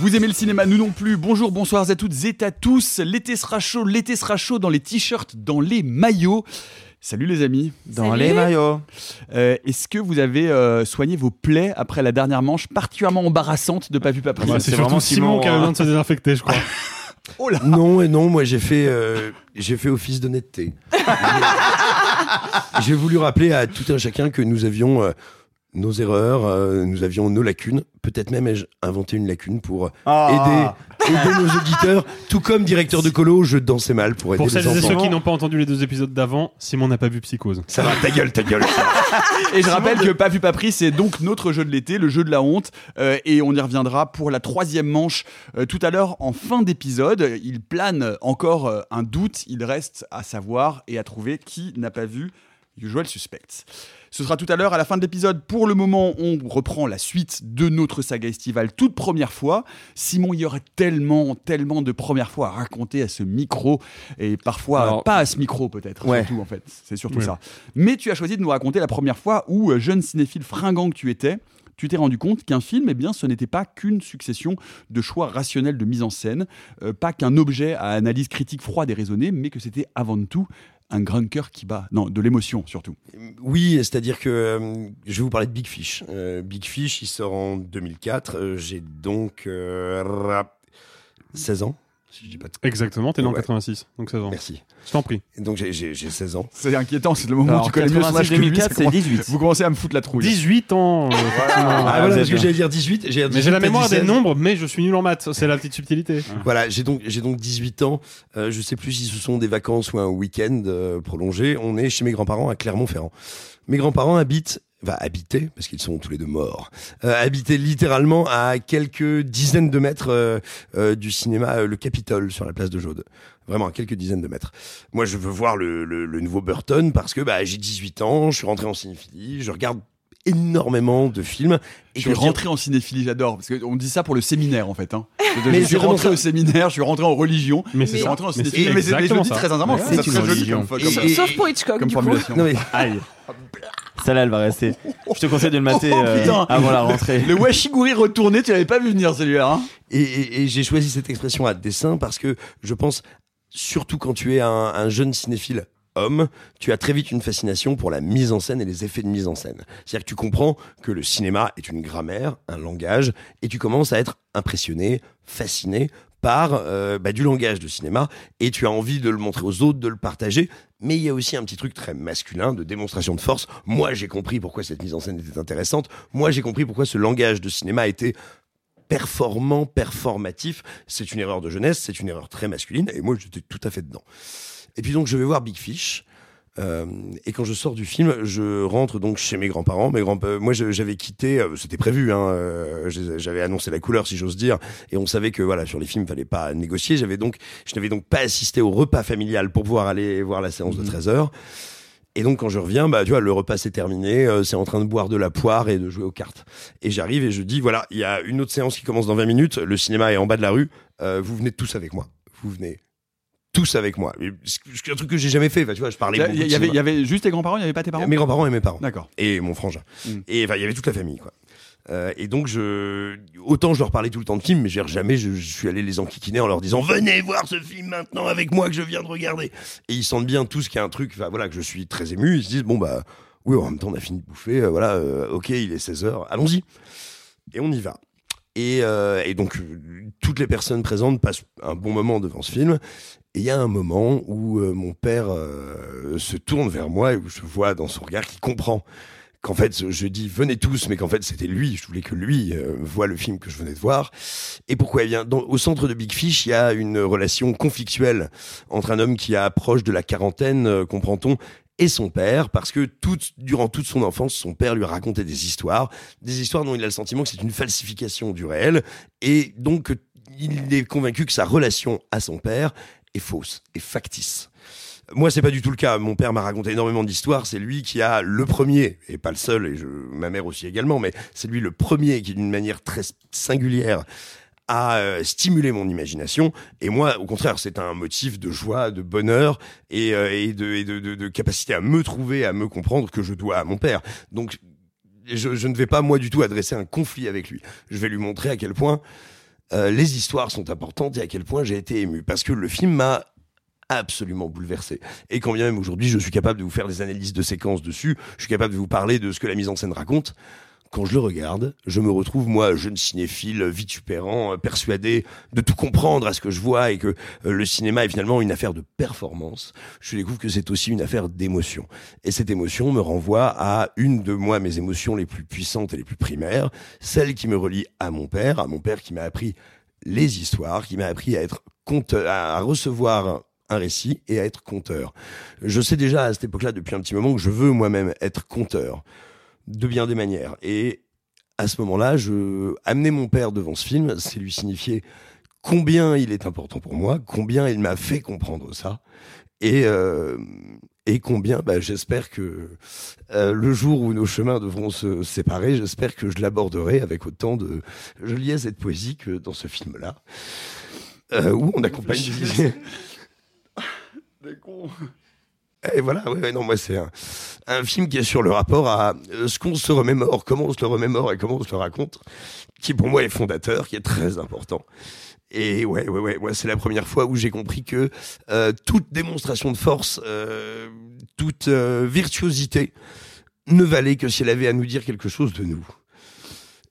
Vous aimez le cinéma, nous non plus. Bonjour, bonsoir à toutes et à tous. L'été sera chaud, l'été sera chaud dans les t-shirts, dans les maillots. Salut les amis. Dans les maillots. Euh, Est-ce que vous avez euh, soigné vos plaies après la dernière manche particulièrement embarrassante de Pas vu pas pris Ouais, c'est vraiment Simon, Simon, qui a besoin hein. de se désinfecter, je crois. Oh là Non et non, moi j'ai fait, euh, j'ai fait office d'honnêteté. j'ai voulu rappeler à tout un chacun que nous avions euh, nos erreurs, euh, nous avions nos lacunes. Peut-être même ai-je inventé une lacune pour Ah. aider, aider nos auditeurs. Tout comme directeur de colo, je dansais mal pour aider Pour les celles et enfants. ceux qui n'ont pas entendu les deux épisodes d'avant, Simon n'a pas vu Psychose. Ça va, ta gueule, ta gueule. Et je rappelle que Pas vu pas pris, c'est donc notre jeu de l'été, le jeu de la honte, Euh, et on y reviendra pour la troisième manche euh, tout à l'heure en fin d'épisode. Il plane encore euh, un doute, il reste à savoir et à trouver qui n'a pas vu Usual Suspects. Ce sera tout à l'heure à la fin de l'épisode. Pour le moment, on reprend la suite de notre saga estivale toute première fois. Simon, il y aurait tellement, tellement de premières fois à raconter à ce micro et parfois Alors- pas à ce micro peut-être. Ouais. Surtout en fait, c'est surtout ça. Mais tu as choisi de nous raconter la première fois où, euh, jeune cinéphile fringant que tu étais, tu t'es rendu compte qu'un film, eh bien, ce n'était pas qu'une succession de choix rationnels de mise en scène, euh, pas qu'un objet à analyse critique froide et raisonnée, mais que c'était avant tout un grand cœur qui bat. Non, de l'émotion surtout. Oui, c'est-à-dire que euh, je vais vous parler de Big Fish. Euh, Big Fish, il sort en 2004. Euh, J'ai donc euh, rap- 16 ans, si je dis pas de... Exactement, t'es né en Ouais. 86, donc 16 ans. Merci. Je t'en prie. Et donc j'ai- j'ai j'ai 16 ans. C'est inquiétant, c'est le moment où Alors, tu connais mieux son âge que lui, 2004, ça c'est commence- 18. Vous commencez à me foutre la trouille. 18 ans, euh. Ah, Ah, voilà, parce que j'allais dire 18. j'ai dire Mais j'ai la 18, mémoire des 16. nombres, mais je suis nul en maths. C'est la petite subtilité. Voilà, j'ai donc, j'ai donc 18 ans. Euh, je sais plus si ce sont des vacances ou un week-end euh, prolongé. On est chez mes grands-parents à Clermont-Ferrand. Mes grands-parents habitent, va habiter, parce qu'ils sont tous les deux morts, euh, habitaient littéralement à quelques dizaines de mètres euh, euh, du cinéma euh, Le Capitole sur la place de Jaude. Vraiment à quelques dizaines de mètres. Moi, je veux voir le, le, le nouveau Burton parce que bah, j'ai 18 ans, je suis rentré en cinéphilie, je regarde énormément de films. Je Et suis je dis- rentré en cinéphilie, j'adore, parce qu'on dit ça pour le séminaire en fait. Hein. Je, Mais je suis rentré ça. au séminaire, je suis rentré en religion, Mais je c'est suis ça. rentré en Mais cinéphilie. c'est Mais, c'est- mais je le dis très sincèrement, Ouais, c'est très une religion. comme, Et- comme, et- Sauf pour Hitchcock, comme du coup. formulation. Non mais Aïe. Celle-là, elle va rester. Je te conseille de le mater Oh, euh, putain. avant la rentrée. Le washiguri retourné, tu l'avais pas vu venir celui-là. Hein Et, et- et j'ai choisi cette expression à dessein parce que je pense, surtout quand tu es un, un jeune cinéphile homme, tu as très vite une fascination pour la mise en scène et les effets de mise en scène. C'est-à-dire que tu comprends que le cinéma est une grammaire, un langage, et tu commences à être impressionné, fasciné par euh, bah, du langage de cinéma, et tu as envie de le montrer aux autres, de le partager. Mais il y a aussi un petit truc très masculin de démonstration de force. Moi, j'ai compris pourquoi cette mise en scène était intéressante. Moi, j'ai compris pourquoi ce langage de cinéma était performant, performatif. C'est une erreur de jeunesse, c'est une erreur très masculine, et moi j'étais tout à fait dedans. Et puis donc je vais voir Big Fish. Euh, et quand je sors du film, je rentre donc chez mes grands-parents. Mes grands, moi j'avais quitté, euh, c'était prévu. Hein, euh, j'avais annoncé la couleur, si j'ose dire, et on savait que voilà sur les films, fallait pas négocier. J'avais donc, je n'avais donc pas assisté au repas familial pour pouvoir aller voir la séance de 13 heures. Et donc quand je reviens, bah tu vois, le repas s'est terminé, euh, c'est en train de boire de la poire et de jouer aux cartes. Et j'arrive et je dis voilà, il y a une autre séance qui commence dans 20 minutes, le cinéma est en bas de la rue, vous venez tous avec moi. Vous venez tous avec moi. C'est un truc que j'ai jamais fait, tu vois, je parlais Il y, avait, y juste tes grands-parents, il n'y avait pas tes parents? Mes grands-parents et mes parents D'accord. et mon frangin. Mm. Et enfin, il y avait toute la famille, quoi. Euh, et donc, je, autant je leur parlais tout le temps de films, mais jamais je, je suis allé les enquiquiner en leur disant venez voir ce film maintenant avec moi que je viens de regarder. Et ils sentent bien tous qu'il y a un truc, enfin, voilà, que je suis très ému. Ils se disent bon bah oui, en même temps on a fini de bouffer, euh, voilà, euh, ok, il est 16 h allons-y. Et on y va. Et, et donc toutes les personnes présentes passent un bon moment devant ce film. Et il y a un moment où euh, mon père euh, se tourne vers moi et où je vois dans son regard qu'il comprend qu'en fait je dis venez tous, mais qu'en fait c'était lui. Je voulais que lui euh, voit le film que je venais de voir. Et pourquoi? Eh bien, au centre de Big Fish, il y a une relation conflictuelle entre un homme qui approche de la quarantaine, euh, comprend-on, et son père, parce que durant toute son enfance, son père lui racontait des histoires, des histoires dont il a le sentiment que c'est une falsification du réel, et donc il est convaincu que sa relation à son père fausse, est factice. Moi, c'est pas du tout le cas. Mon père m'a raconté énormément d'histoires. C'est lui qui a le premier, et pas le seul, et ma mère aussi également, mais c'est lui le premier qui, d'une manière très singulière, a euh, stimulé mon imagination. Et moi, au contraire, c'est un motif de joie, de bonheur et, euh, de, capacité à me trouver, à me comprendre que je dois à mon père. Donc, je ne vais pas, moi, du tout adresser un conflit avec lui. Je vais lui montrer à quel point euh, les histoires sont importantes et à quel point j'ai été ému. Parce que le film m'a absolument bouleversé. Et quand bien même aujourd'hui, je suis capable de vous faire des analyses de séquences dessus, je suis capable de vous parler de ce que la mise en scène raconte. Quand je le regarde, je me retrouve, moi, jeune cinéphile, vitupérant, euh, persuadé de tout comprendre à ce que je vois et que euh, le cinéma est finalement une affaire de performance. Je découvre que c'est aussi une affaire d'émotion. Et cette émotion me renvoie à une de moi, mes émotions les plus puissantes et les plus primaires, celle qui me relie à mon père, à mon père qui m'a appris les histoires, qui m'a appris à être conteur, à recevoir un récit et à être conteur. Je sais déjà à cette époque-là, depuis un petit moment, que je veux moi-même être conteur de bien des manières. Et à ce moment-là, je amener mon père devant ce film, c'est lui signifier combien il est important pour moi, combien il m'a fait comprendre ça, et euh, et combien, bah, j'espère que euh, le jour où nos chemins devront se séparer, j'espère que je l'aborderai avec autant de joliesse et de poésie que dans ce film-là, euh, où on accompagne. Et voilà, ouais, ouais, non, moi c'est un, film qui est sur le rapport à euh, ce qu'on se remémore, comment on se le remémore et comment on se le raconte, qui pour moi est fondateur, qui est très important. Et ouais, ouais, ouais, moi c'est la première fois où j'ai compris que euh, toute démonstration de force, euh, toute virtuosité ne valait que si elle avait à nous dire quelque chose de nous.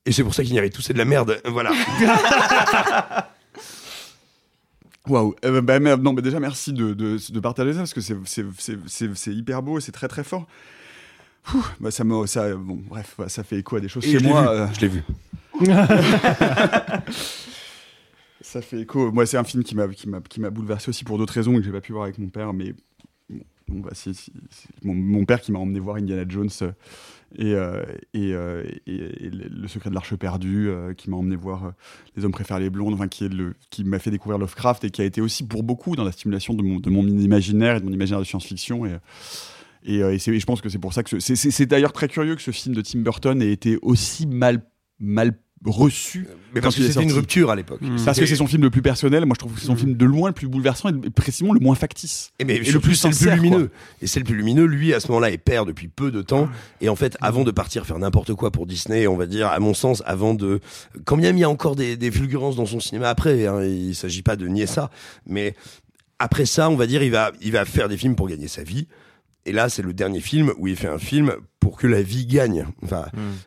Et c'est pour ça qu'Ignorez tout, c'est de la merde. Voilà. Waouh. Eh ben, bah, non, mais déjà merci de, de, de partager ça parce que c'est hyper beau et c'est très très fort. Ouh, bah, ça me, ça, bon, bref, bah, ça fait écho à des choses Et chez je moi. euh, Je l'ai vu. ça fait écho. Moi, c'est un film qui m'a qui m'a qui m'a bouleversé aussi pour d'autres raisons que j'ai pas pu voir avec mon père, mais bon, mon père qui m'a emmené voir Indiana Jones euh, et, euh, euh, et- et le secret de l'arche perdue, euh, qui m'a emmené voir Les hommes préfèrent les blondes, enfin, qui est le qui m'a fait découvrir Lovecraft et qui a été aussi pour beaucoup dans la stimulation de mon, de mon imaginaire et de mon imaginaire de science-fiction. Et et, je pense que c'est pour ça que ce- c'est- c'est c'est d'ailleurs très curieux que ce film de Tim Burton ait été aussi mal mal reçu Mais Quand parce que c'était une rupture à l'époque. Mm. parce que c'est son film le plus personnel. Moi, je trouve que c'est son Mm. film de loin le plus bouleversant et précisément le moins factice. Et, mais Et le plus c'est le plus sincère, lumineux. Et c'est le plus lumineux. Lui, à ce moment-là, est père depuis peu de Ah. temps. Et en fait, avant de partir faire n'importe quoi pour Disney, on va dire, à mon sens, avant de, quand bien il y a encore des, des fulgurances dans son cinéma après, hein, il s'agit pas de nier ça, mais après ça, on va dire, il va, il va faire des films pour gagner sa vie. Et là, c'est le dernier film où il fait un film pour que la vie gagne. Enfin,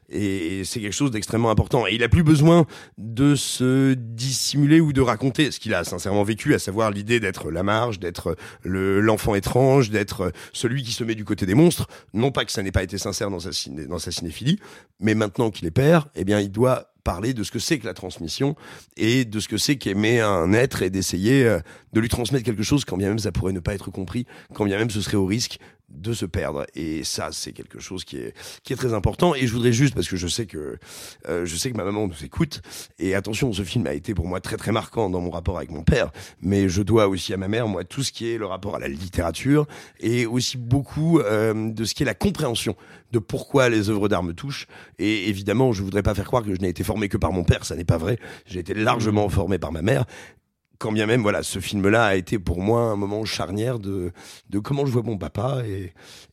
et, et c'est quelque chose d'extrêmement important. Et il a plus besoin de se dissimuler ou de raconter ce qu'il a sincèrement vécu, à savoir l'idée d'être la marge, d'être le l'enfant étrange, d'être celui qui se met du côté des monstres. Non pas que ça n'ait pas été sincère dans sa, ciné- dans sa cinéphilie, mais maintenant qu'il est père, eh bien, il doit parler de ce que c'est que la transmission et de ce que c'est qu'aimer un être et d'essayer euh, de lui transmettre quelque chose quand bien même ça pourrait ne pas être compris, quand bien même ce serait au risque de se perdre. Et ça, c'est quelque chose qui est, qui est très important. Et je voudrais juste, parce que je sais que, euh, je sais que ma maman nous écoute, et attention, ce film a été pour moi très très marquant dans mon rapport avec mon père, mais je dois aussi à ma mère, moi, tout ce qui est le rapport à la littérature, et aussi beaucoup euh, de ce qui est la compréhension de pourquoi les œuvres d'art me touchent. Et évidemment, je voudrais pas faire croire que je n'ai été formé que par mon père, ça n'est pas vrai. J'ai été largement formé par ma mère. Quand bien même, voilà, ce film-là a été pour moi un moment charnière de, de comment je vois mon papa et,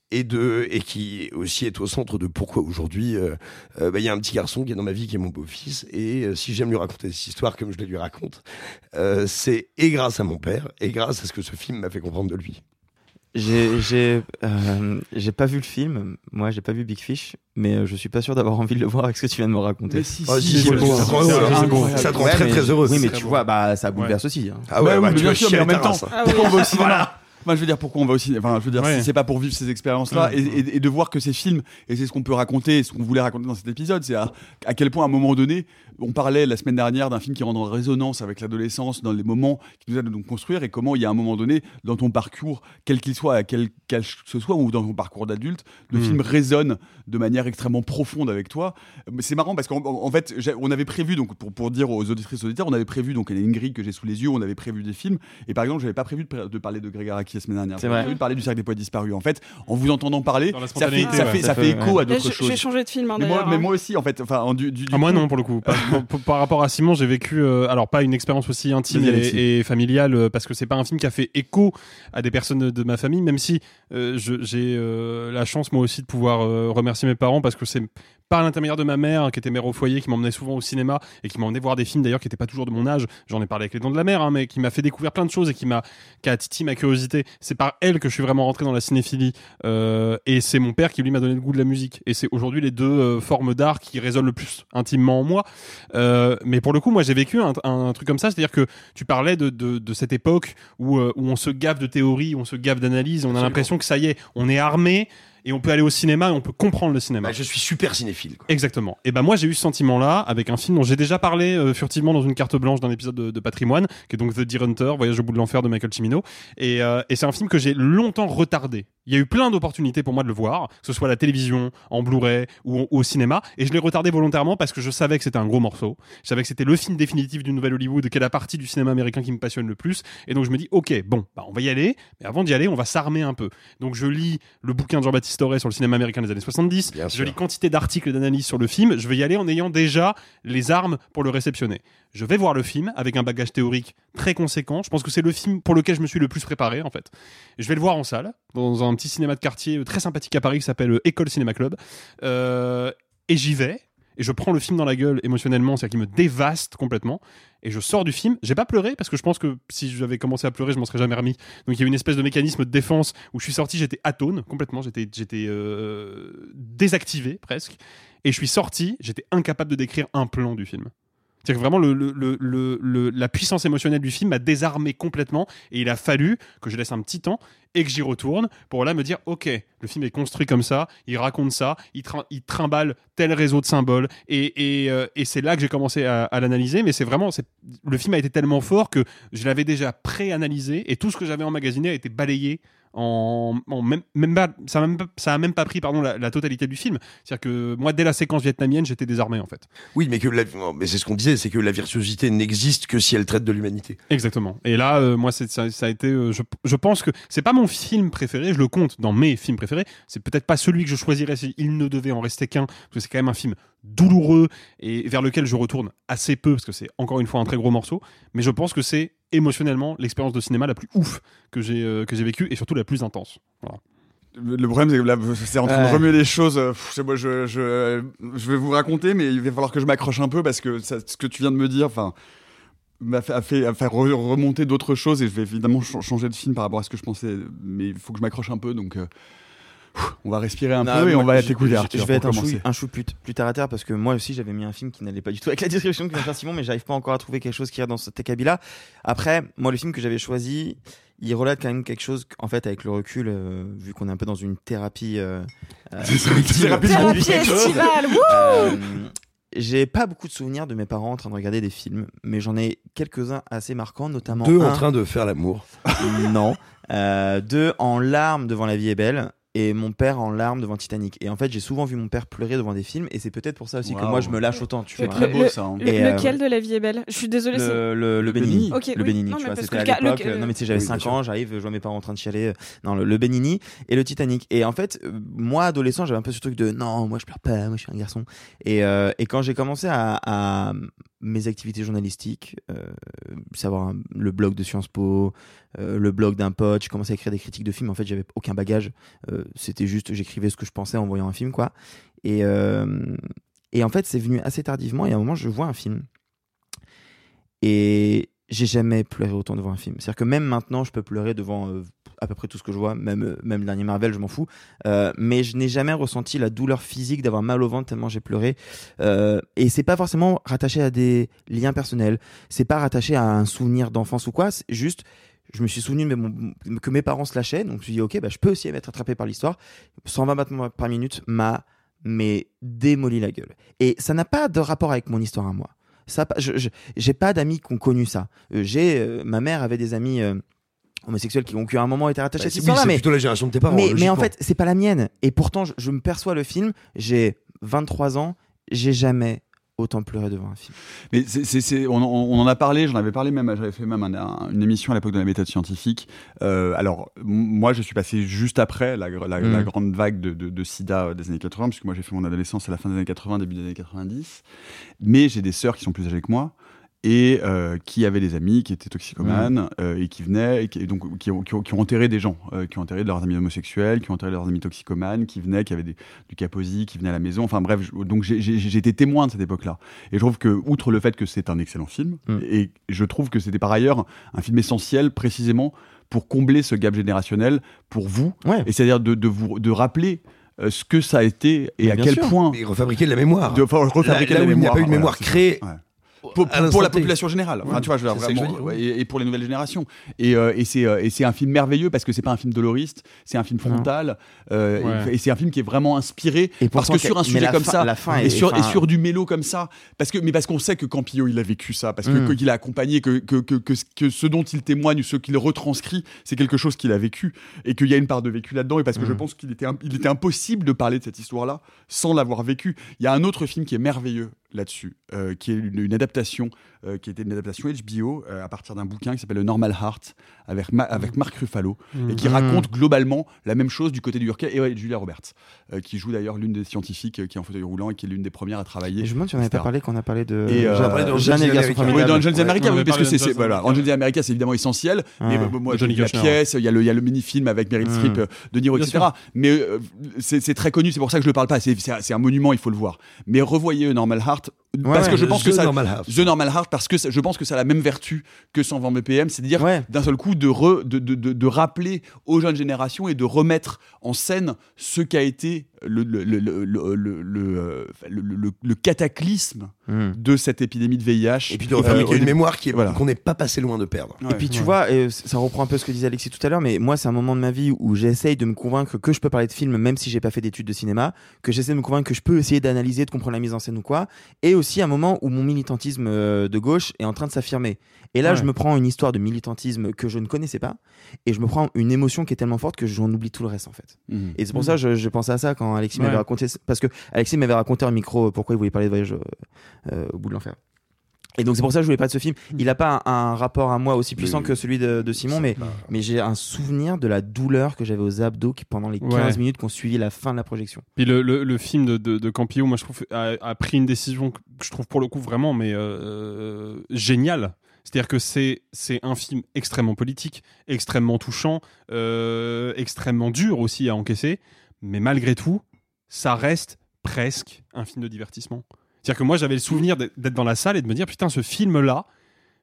et de et qui aussi est au centre de pourquoi aujourd'hui euh, euh, bah, il y a un petit garçon qui est dans ma vie qui est mon beau-fils. Et euh, si j'aime lui raconter cette histoire comme je la lui raconte c'est et grâce à mon père et grâce à ce que ce film m'a fait comprendre de lui J'ai j'ai euh, j'ai pas vu le film, moi j'ai pas vu Big Fish, mais euh, je suis pas sûr d'avoir envie de le voir avec ce que tu viens de me raconter. si, Ah, si, c'est ça te rend C'est heureux, incroyable. ça te rend Ouais, très mais- très heureuse Oui, mais tu vois, bah ça bouleverse aussi. hein. ah ouais, Bah oui, bah, mais tu bien sûr, mais en même temps. Ah oui. on va au cinéma. Moi, je veux dire, pourquoi on va aussi. Enfin, je veux dire, Ouais. si c'est pas pour vivre ces expériences-là Ouais. et, et- et de voir que ces films, et c'est ce qu'on peut raconter, ce qu'on voulait raconter dans cet épisode, c'est à, à quel point, à un moment donné, on parlait la semaine dernière d'un film qui rentre en résonance avec l'adolescence, dans les moments qui nous aident à nous construire, et comment il y a un moment donné, dans ton parcours, quel qu'il soit, quel quel que ce soit, ou dans ton parcours d'adulte, le Mm. film résonne de manière extrêmement profonde avec toi. Mais C'est marrant parce qu'en en- en fait, j'ai- on avait prévu, donc pour, pour dire aux auditrices auditeurs, on avait prévu, donc il y a une grille que j'ai sous les yeux, on avait prévu des films, et par exemple, j'avais pas prévu de, parler de Greg Araki la semaine dernière. C'est J'avais prévu de parler du cercle des poètes disparus. En fait, en vous entendant parler, ça fait, ça ouais. fait, ça Ça fait écho à Là, d'autres je, je choses. vais changer de film, hein, Mais moi, mais hein. moi aussi, en fait, enfin, en du, du, du Ah, moi coup- non pour le coup. Par- par rapport à Simon, j'ai vécu euh, alors pas une expérience aussi intime et, et familiale euh, parce que c'est pas un film qui a fait écho à des personnes de, de ma famille, même si euh, je- j'ai euh, la chance moi aussi de pouvoir euh, remercier mes parents parce que c'est par l'intermédiaire de ma mère, qui était mère au foyer, qui m'emmenait souvent au cinéma et qui m'emmenait voir des films d'ailleurs qui n'étaient pas toujours de mon âge. J'en ai parlé avec les dents de la mer, hein, mais qui m'a fait découvrir plein de choses et qui m'a qui a titillé ma curiosité. C'est par elle que je suis vraiment rentré dans la cinéphilie euh, et c'est mon père qui lui m'a donné le goût de la musique. Et c'est aujourd'hui les deux euh, formes d'art qui résonnent le plus intimement en moi. Euh, mais pour le coup, moi j'ai vécu un, un truc comme ça, c'est-à-dire que tu parlais de, de, de cette époque où, euh, où on se gave de théorie, où on se gave d'analyse, on a l'impression que ça y est, on est armé et on peut aller au cinéma et on peut comprendre le cinéma. Bah, je suis super cinéphile. Quoi. Exactement. Et ben moi j'ai eu ce sentiment-là avec un film dont j'ai déjà parlé euh, furtivement dans une carte blanche d'un épisode de, de Patrimoine, qui est donc The Deer Hunter, Voyage au bout de l'enfer de Michael Cimino. Et, euh, et c'est un film que j'ai longtemps retardé. Il y a eu plein d'opportunités pour moi de le voir, que ce soit à la télévision, en Blu-ray ou, au- ou au cinéma, et je l'ai retardé volontairement parce que je savais que c'était un gros morceau. Je savais que c'était le film définitif du nouvel Hollywood, qui est la partie du cinéma américain qui me passionne le plus. Et donc je me dis, ok, bon, bah, on va y aller, mais avant d'y aller, on va s'armer un peu. Donc je lis le bouquin de Jean-Baptiste Auré sur le cinéma américain des années 70. Bien je sûr. lis quantité d'articles et d'analyses sur le film. Je vais y aller en ayant déjà les armes pour le réceptionner. Je vais voir le film avec un bagage théorique très conséquent. Je pense que c'est le film pour lequel je me suis le plus préparé en fait. Je vais le voir en salle dans un petit cinéma de quartier très sympathique à Paris qui s'appelle euh, École Cinéma Club. Euh, et j'y vais. Et je prends le film dans la gueule émotionnellement, c'est-à-dire qu'il me dévaste complètement. Et je sors du film. J'ai pas pleuré parce que je pense que si j'avais commencé à pleurer, je m'en serais jamais remis. Donc il y a eu une espèce de mécanisme de défense où je suis sorti, j'étais atone complètement, j'étais euh, désactivé presque. Et je suis sorti, j'étais incapable de décrire un plan du film. C'est-à-dire que vraiment, la puissance émotionnelle du film m'a désarmé complètement et il a fallu que je laisse un petit temps et que j'y retourne pour là me dire ok, le film est construit comme ça, il raconte ça, il, trin- il trimballe tel réseau de symboles et, et, euh, et c'est là que j'ai commencé à, à l'analyser. Mais c'est vraiment, le film a été tellement fort que je l'avais déjà pré-analysé et tout ce que j'avais emmagasiné a été balayé. En, en même, même pas, ça a même pas, même pris pardon la, la totalité du film. C'est-à-dire que moi dès la séquence vietnamienne j'étais désarmé en fait. Oui, mais que la- mais c'est ce qu'on disait, c'est que la virtuosité n'existe que si elle traite de l'humanité. Exactement. Et là, euh, moi, ça, ça a été. euh, je, je pense que c'est pas mon film préféré. Je le compte dans mes films préférés. C'est peut-être pas celui que je choisirais s'il ne devait en rester qu'un, parce que c'est quand même un film douloureux et vers lequel je retourne assez peu, parce que c'est encore une fois un très gros morceau. Mais je pense que c'est émotionnellement l'expérience de cinéma la plus ouf que j'ai euh, que j'ai vécue et surtout la plus intense. Voilà. Le problème, c'est que là, c'est en train Ouais. de remuer les choses. euh, pff, je, sais pas, je, je, je vais vous raconter, mais il va falloir que je m'accroche un peu parce que ça- ce que tu viens de me dire, enfin, m'a fait, a fait, a fait re- remonter d'autres choses et je vais évidemment ch- changer de film par rapport à ce que je pensais, mais il faut que je m'accroche un peu, donc euh, on va respirer un Non, peu et on va t'écouter. je- Arthur, Je vais être un chou, un chou plus, plus terre à terre parce que moi aussi j'avais mis un film qui n'allait pas du tout avec la description que vient de faire Simon, mais j'arrive pas encore à trouver quelque chose qui est dans cet acabit-là. Après, moi le film que j'avais choisi, il relate quand même quelque chose, en fait, avec le recul, euh, vu qu'on est un peu dans une thérapie. Euh, euh, Thérapie Thérapie estivale, wouh Euh, j'ai pas beaucoup de souvenirs de mes parents en train de regarder des films, mais j'en ai quelques-uns assez marquants, notamment Deux un, en train de faire l'amour. non, euh, deux en larmes devant La vie est belle et mon père en larmes devant Titanic. Et en fait, j'ai souvent vu mon père pleurer devant des films et c'est peut-être pour ça aussi que moi je me lâche autant, tu C'est vois. très beau le- ça. hein. Le- Et, euh, lequel de la vie est belle? Je suis désolée. c'est- Le, le, le Le Benigni. Oui. Benigni, Non, tu mais vois, c'était à l'époque. le- Non, mais tu sais, j'avais Oui, bien 5 sûr. ans, j'arrive, je vois mes parents en train de chialer euh, dans le, le Benigni et le Titanic. Et en fait, euh, moi, adolescent, j'avais un peu ce truc de non, moi je pleure pas, moi je suis un garçon. Et, euh, et quand j'ai commencé à, à mes activités journalistiques, euh, savoir un- le blog de Sciences Po, euh, le blog d'un pote, j'ai commencé à écrire des critiques de films. En fait, j'avais aucun bagage. Euh, C'était juste, j'écrivais ce que je pensais en voyant un film, quoi. Et, euh, et en fait, c'est venu assez tardivement. Et à un moment, je vois un film. Et j'ai jamais pleuré autant devant un film. C'est-à-dire que même maintenant, je peux pleurer devant euh, à peu près tout ce que je vois, même, euh, même le dernier Marvel, je m'en fous. Euh, mais je n'ai jamais ressenti la douleur physique d'avoir mal au ventre tellement j'ai pleuré. Euh, et c'est pas forcément rattaché à des liens personnels. C'est pas rattaché à un souvenir d'enfance ou quoi. C'est juste, je me suis souvenu que mes parents se lâchaient, donc je me suis dit, ok, bah, je peux aussi être attrapé par l'histoire. 120 battements par minute m'a mais démoli la gueule. Et ça n'a pas de rapport avec mon histoire à moi. Ça, je j'ai pas d'amis qui ont connu ça. Euh, j'ai, euh, ma mère avait des amis euh, homosexuels qui ont à un moment été rattachés Bah, à cette c'est- oui, c'est mais plutôt la génération de tes parents. mais, mais en fait, c'est pas la mienne. Et pourtant, je, je me perçois le film. J'ai 23 ans. J'ai jamais autant pleuré devant un film. Mais on, en- on en a parlé, j'en avais parlé même, j'avais fait même un- un- une émission à l'époque de la méthode scientifique. Euh, alors, moi, je suis passé juste après la, la- Mm. la grande vague de, de- de sida des années 80, puisque moi, j'ai fait mon adolescence à la fin des années 80, début des années 90. Mais j'ai des sœurs qui sont plus âgées que moi et euh, qui avaient des amis qui étaient toxicomanes euh, et qui venaient, et qui, et donc, qui, ont, qui ont- qui ont enterré des gens, euh, qui ont enterré de leurs amis homosexuels, qui ont enterré de leurs amis toxicomanes, qui venaient, qui avaient des- du caposi, qui venaient à la maison. Enfin bref, je- donc j'ai- j'ai j'ai été témoin de cette époque-là. Et je trouve que, outre le fait que c'est un excellent film, Mm. et je trouve que c'était par ailleurs un film essentiel précisément pour combler ce gap générationnel pour vous, Ouais. et c'est-à-dire de, de vous de rappeler euh, ce que ça a été et Mais à quel sûr. point Mais refabriquer de la mémoire. de enfin, refabriquer Là- là la où il n'y a mémoire. pas eu de mémoire créée Ouais. Pour, la population générale, enfin, tu vois, je veux dire, C'est ça que je veux vraiment, dire, ouais, et, et pour les nouvelles générations. Et, euh, et c'est euh, et c'est un film merveilleux parce que c'est pas un film doloriste, c'est un film frontal, euh, Ouais. et, et c'est un film qui est vraiment inspiré Et parce que sur un sujet comme fin- ça, la fin et est- sur, et enfin- sur du mélo comme ça, parce que mais parce qu'on sait que Campillo il a vécu ça, parce que Mm. qu'il a accompagné, que que, que, que, ce- que ce dont il témoigne, ce qu'il retranscrit, c'est quelque chose qu'il a vécu et qu'il y a une part de vécu là-dedans. Et parce que je Mm. pense qu'il était il était impossible de parler de cette histoire-là sans l'avoir vécu. Il y a un autre film qui est merveilleux là-dessus, euh, qui est une, une adaptation, euh, qui était une adaptation HBO euh, à partir d'un bouquin qui s'appelle Le Normal Heart avec, Ma- avec Marc Ruffalo et qui Mm. raconte globalement la même chose du côté du Yorkais et ouais, Julia Roberts, euh, qui joue d'ailleurs l'une des scientifiques euh, qui est en fauteuil roulant et qui est l'une des premières à travailler. Et je me demande si on n'avait pas parlé qu'on a parlé de Et, Jeanne- on a parlé de Jeanne et garçon Oui, dans Angels Ouais. America, oui, parce que c'est, voilà. Angels America, c'est évidemment essentiel. Mais moi, Johnny vu la pièce, il y a le, il y mini-film avec Meryl Mm. Streep, euh, De Niro, etc. Mais euh, c'est, très connu, c'est pour ça que je le parle pas. C'est, c'est, un- c'est un monument, il faut le voir. Mais revoyez Normal Heart, parce Ouais, que je The pense que ça, Normal Heart. The Normal Heart, parce que ça- je pense que ça a la même vertu que 120 BPM, c'est-à-dire Ouais. d'un seul coup de, re- de, de, de, de rappeler aux jeunes générations et de remettre en scène ce qu'a été le, le, le, le, le, le, le, euh, le cataclysme Mm. de cette épidémie de VIH. Et puis de Euh, une mémoire qui est- voilà. qu'on n'est pas passé loin de perdre. Et puis tu vois, et ça reprend un peu ce que disait Alexis tout à l'heure, mais moi c'est un moment de ma vie où j'essaye de me convaincre que je peux parler de film même si j'ai pas fait d'études de cinéma, que j'essaie de me convaincre que je peux essayer d'analyser, de comprendre la mise en scène ou quoi, et aussi un moment où mon militantisme euh, de gauche est en train de s'affirmer. Et là Ouais. je me prends une histoire de militantisme que je ne connaissais pas, et je me prends une émotion qui est tellement forte que j'en oublie tout le reste en fait. Mhm. Et c'est pour ça que je, je pensais à ça quand Alexis Ouais. m'avait raconté, parce que Alexis m'avait raconté en micro pourquoi il voulait parler de voyage euh, euh, au bout de l'enfer. Et donc c'est pour ça que je voulais pas de ce film. Il n'a pas un, un rapport à moi aussi puissant Mais- que celui de, de Simon, mais, mais j'ai un souvenir de la douleur que j'avais aux abdos qui, pendant les 15 Ouais. minutes qu'on suivi la fin de la projection. Puis le, le, le film de, de, de Campillo, moi je trouve, a, a pris une décision que je trouve pour le coup vraiment mais euh, géniale. C'est-à-dire que c'est c'est un film extrêmement politique, extrêmement touchant, euh, extrêmement dur aussi à encaisser, mais malgré tout, ça reste presque un film de divertissement. C'est-à-dire que moi j'avais le souvenir d'être dans la salle et de me dire putain ce film-là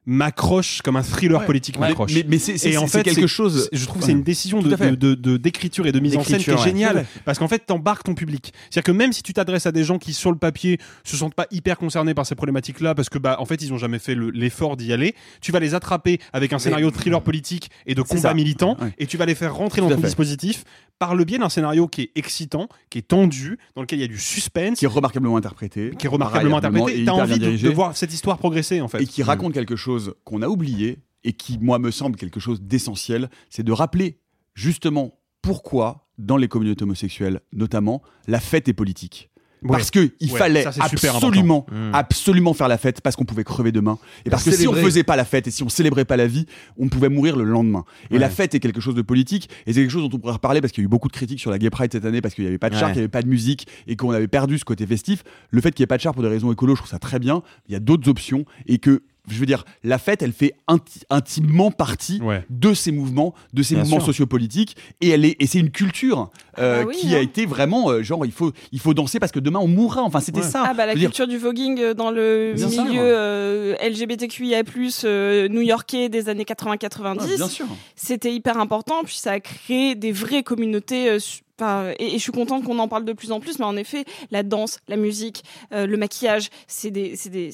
m'accroche comme un thriller Ouais. politique m'accroche. mais, mais c'est, en fait, quelque chose. Je trouve que c'est une décision de, d'écriture et de mise en scène qui est géniale. Parce qu'en fait, t'embarques ton public. C'est-à-dire que même si tu t'adresses à des gens qui, sur le papier, se sentent pas hyper concernés par ces problématiques-là, parce que, bah, en fait, ils ont jamais fait le- l'effort d'y aller, tu vas les attraper avec un scénario de thriller politique et de combat militant, Ouais. et tu vas les faire rentrer Tout dans ton fait. dispositif par le biais d'un scénario qui est excitant, qui est tendu, dans lequel il y a du suspense, qui est remarquablement interprété. qui est remarquablement interprété. et T'as envie de voir cette histoire progresser, en fait. et qui raconte quelque chose qu'on a oublié et qui, moi, me semble quelque chose d'essentiel, c'est de rappeler justement pourquoi, dans les communautés homosexuelles notamment, la fête est politique. Ouais. Parce que il Ouais, fallait ça, absolument, Mm. absolument faire la fête parce qu'on pouvait crever demain. Et parce que si on faisait pas la fête et si on célébrait pas la vie, on pouvait mourir le lendemain. Et Ouais. la fête est quelque chose de politique et c'est quelque chose dont on pourrait reparler parce qu'il y a eu beaucoup de critiques sur la Gay Pride cette année parce qu'il y avait pas de char, qu'il y avait pas de musique et qu'on avait perdu ce côté festif. Le fait qu'il n'y ait pas de char pour des raisons écolo, je trouve ça très bien. Il y a d'autres options et que je veux dire, la fête, elle fait inti- intimement partie Ouais. de ces mouvements, de ces Bien mouvements sûr. sociopolitiques, et elle est, et c'est une culture euh, bah oui, qui a hein. été vraiment euh, genre il faut, il faut danser parce que demain on mourra. Enfin, c'était Ouais. ça. Ah bah la dire, culture du voguing euh, dans le Bien milieu euh, LGBTQIA+ euh, new-yorkais des années 80-90, ouais, bien sûr. c'était hyper important. Puis ça a créé des vraies communautés. euh, enfin, et, et je suis contente qu'on en parle de plus en plus. Mais en effet, la danse, la musique, euh, le maquillage, c'est des, c'est des,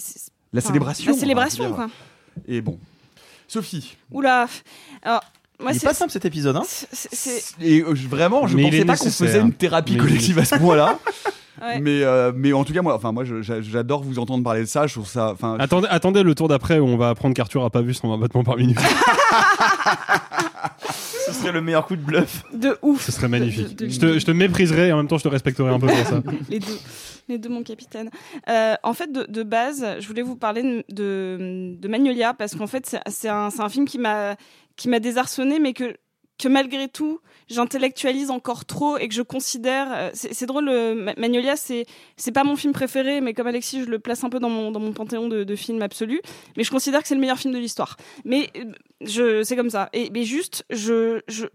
La enfin, célébration. La célébration, quoi. Et bon. Sophie. Oula. Alors, moi, c'est pas simple cet épisode, hein c'est- Et euh, vraiment, je Mais pensais pas qu'on faisait une thérapie Mais collective à ce point-là. ouais. Mais, euh, mais en tout cas, moi, enfin, moi, j'adore vous entendre parler de ça. Je trouve ça. Je- Attendez, attendez le tour d'après où on va apprendre qu'Arthur a pas vu son battement par minute. Ce serait le meilleur coup de bluff. de ouf. Ce serait magnifique. De- de- Je te, je te mépriserai et en même temps je te respecterai un peu pour ça. les deux, les deux, mon capitaine. Euh, en fait, de, de base, je voulais vous parler de, de, de Magnolia parce qu'en fait, c'est- c'est un, c'est un film qui m'a qui m'a désarçonné, mais que que malgré tout, j'intellectualise encore trop et que je considère. euh, C'est drôle, euh, Ma- Magnolia, c'est c'est pas mon film préféré, mais comme Alexis, je le place un peu dans mon dans mon panthéon de, de films absolus. Mais je considère que c'est le meilleur film de l'histoire. Mais euh, je c'est comme ça. Et mais juste, je je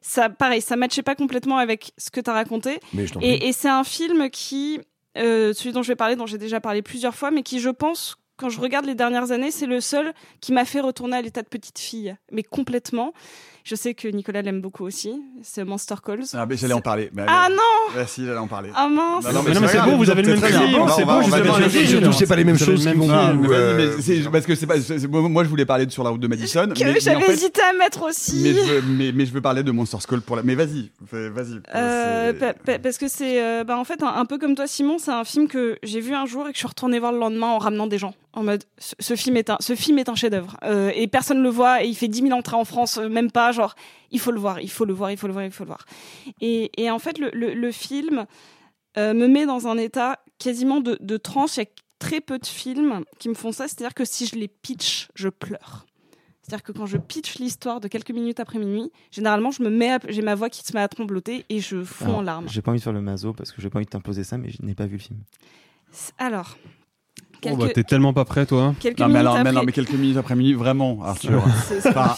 ça pareil, ça matchait pas complètement avec ce que tu as raconté. Mais je. Et, et c'est un film qui, euh, celui dont je vais parler, dont j'ai déjà parlé plusieurs fois, mais qui, je pense, quand je regarde les dernières années, c'est le seul qui m'a fait retourner à l'état de petite fille, mais complètement. Je sais que Nicolas l'aime beaucoup aussi. C'est Monster Calls. Ah, mais j'allais en parler. Mais Ah non Bah, si, j'allais en parler. Ah mince non, Mais mais c'est bon, vous avez le même film, c'est bon, justement, film. surtout, c'est pas les mêmes choses parce que moi, je voulais parler de sur la route de Madison. Que j'avais hésité à mettre aussi. mais, je veux, je parler de Monster Skull pour la. Mais vas-y, vas-y. Euh, parce que c'est euh, bah, en fait un, peu comme toi Simon c'est un film que j'ai vu un jour et que je suis retournée voir le lendemain en ramenant des gens en mode ce, film est un ce film est un chef-d'œuvre Euh, et personne le voit et il fait 10 000 entrées en France même pas genre il faut le voir il faut le voir il faut le voir il faut le voir et, et en fait le, le, le film euh, me met dans un état quasiment de, de transe il y a très peu de films qui me font ça c'est-à-dire que si je les pitch je pleure c'est-à-dire que quand je pitch l'histoire de quelques minutes après minuit, généralement, je me mets, à- j'ai ma voix qui se met à trembloter et je fonds Alors, en larmes. J'ai pas envie de faire le maso parce que j'ai pas envie de t'imposer ça, mais je n'ai pas vu le film. Alors, Oh, bah, T'es tellement pas prêt, toi. quelques Non mais, minutes alors, mais, après. non, mais quelques minutes après minuit, vraiment, Arthur. Enfin,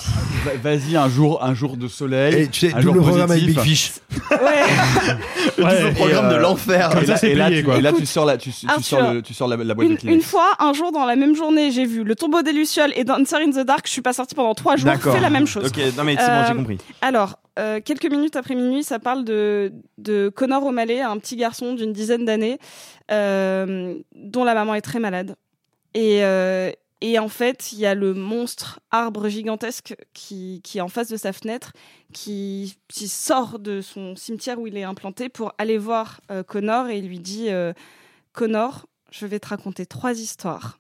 vas-y, un jour, un jour de soleil. Et tu sais, un jour double programme avec positif. Big Fish. ouais. Ouais, le programme de euh, l'enfer. Et là, et tu, quoi. et là, tu Écoute, sors la, tu, sors le, tu sors la, la boîte de Une, Kleenex. une fois, un jour dans la même journée, j'ai vu Le Tombeau des Lucioles et Dancer in the Dark. Je suis pas sortie pendant trois jours. Fais la même chose. Ok, non mais c'est bon, Euh, j'ai compris. Alors, euh, quelques minutes après minuit, ça parle de, de Connor O'Malley, un petit garçon d'une dizaine d'années, euh, dont la maman est très malade. Et, euh, et en fait, il y a le monstre arbre gigantesque qui, qui est en face de sa fenêtre, qui, qui sort de son cimetière où il est implanté pour aller voir Connor et il lui dit Connor, je vais te raconter trois histoires.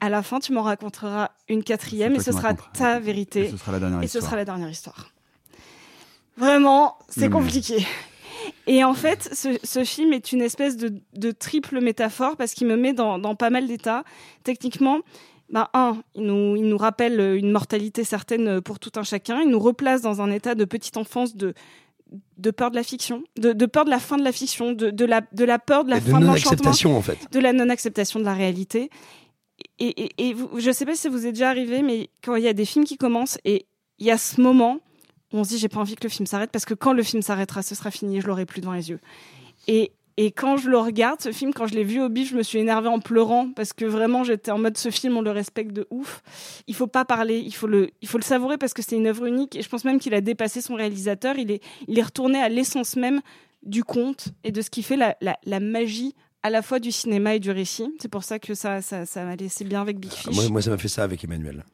À la fin, tu m'en raconteras une quatrième et ce sera raconteras. ta Et vérité. ce sera la dernière Et ce sera la dernière histoire. Vraiment, c'est mais- compliqué. Et en fait, ce, ce film est une espèce de, de triple métaphore parce qu'il me met dans, dans pas mal d'états. Techniquement, ben, un, il nous, il nous rappelle une mortalité certaine pour tout un chacun. Il nous replace dans un état de petite enfance de, de peur de la fiction, de, de peur de la fin de la fiction, de, de, la, de la peur de la Et de fin de l'enchantement en fait. de la non-acceptation de la réalité. Et, et, et vous, je sais pas si ça vous est déjà arrivé, mais quand il y a des films qui commencent et il y a ce moment on se dit j'ai pas envie que le film s'arrête parce que quand le film s'arrêtera, ce sera fini et je l'aurai plus devant les yeux. Et, et quand je le regarde, ce film, quand je l'ai vu au bif, je me suis énervée en pleurant parce que vraiment j'étais en mode ce film, on le respecte de ouf. Il faut pas parler, il faut le, il faut le savourer parce que c'est une œuvre unique et je pense même qu'il a dépassé son réalisateur. Il est, il est retourné à l'essence même du conte et de ce qui fait la, la, la magie à la fois du cinéma et du récit. C'est pour ça que ça, ça, ça m'a laissé bien avec Big Fish. Ah, Moi, moi, ça m'a fait ça avec Emmanuel.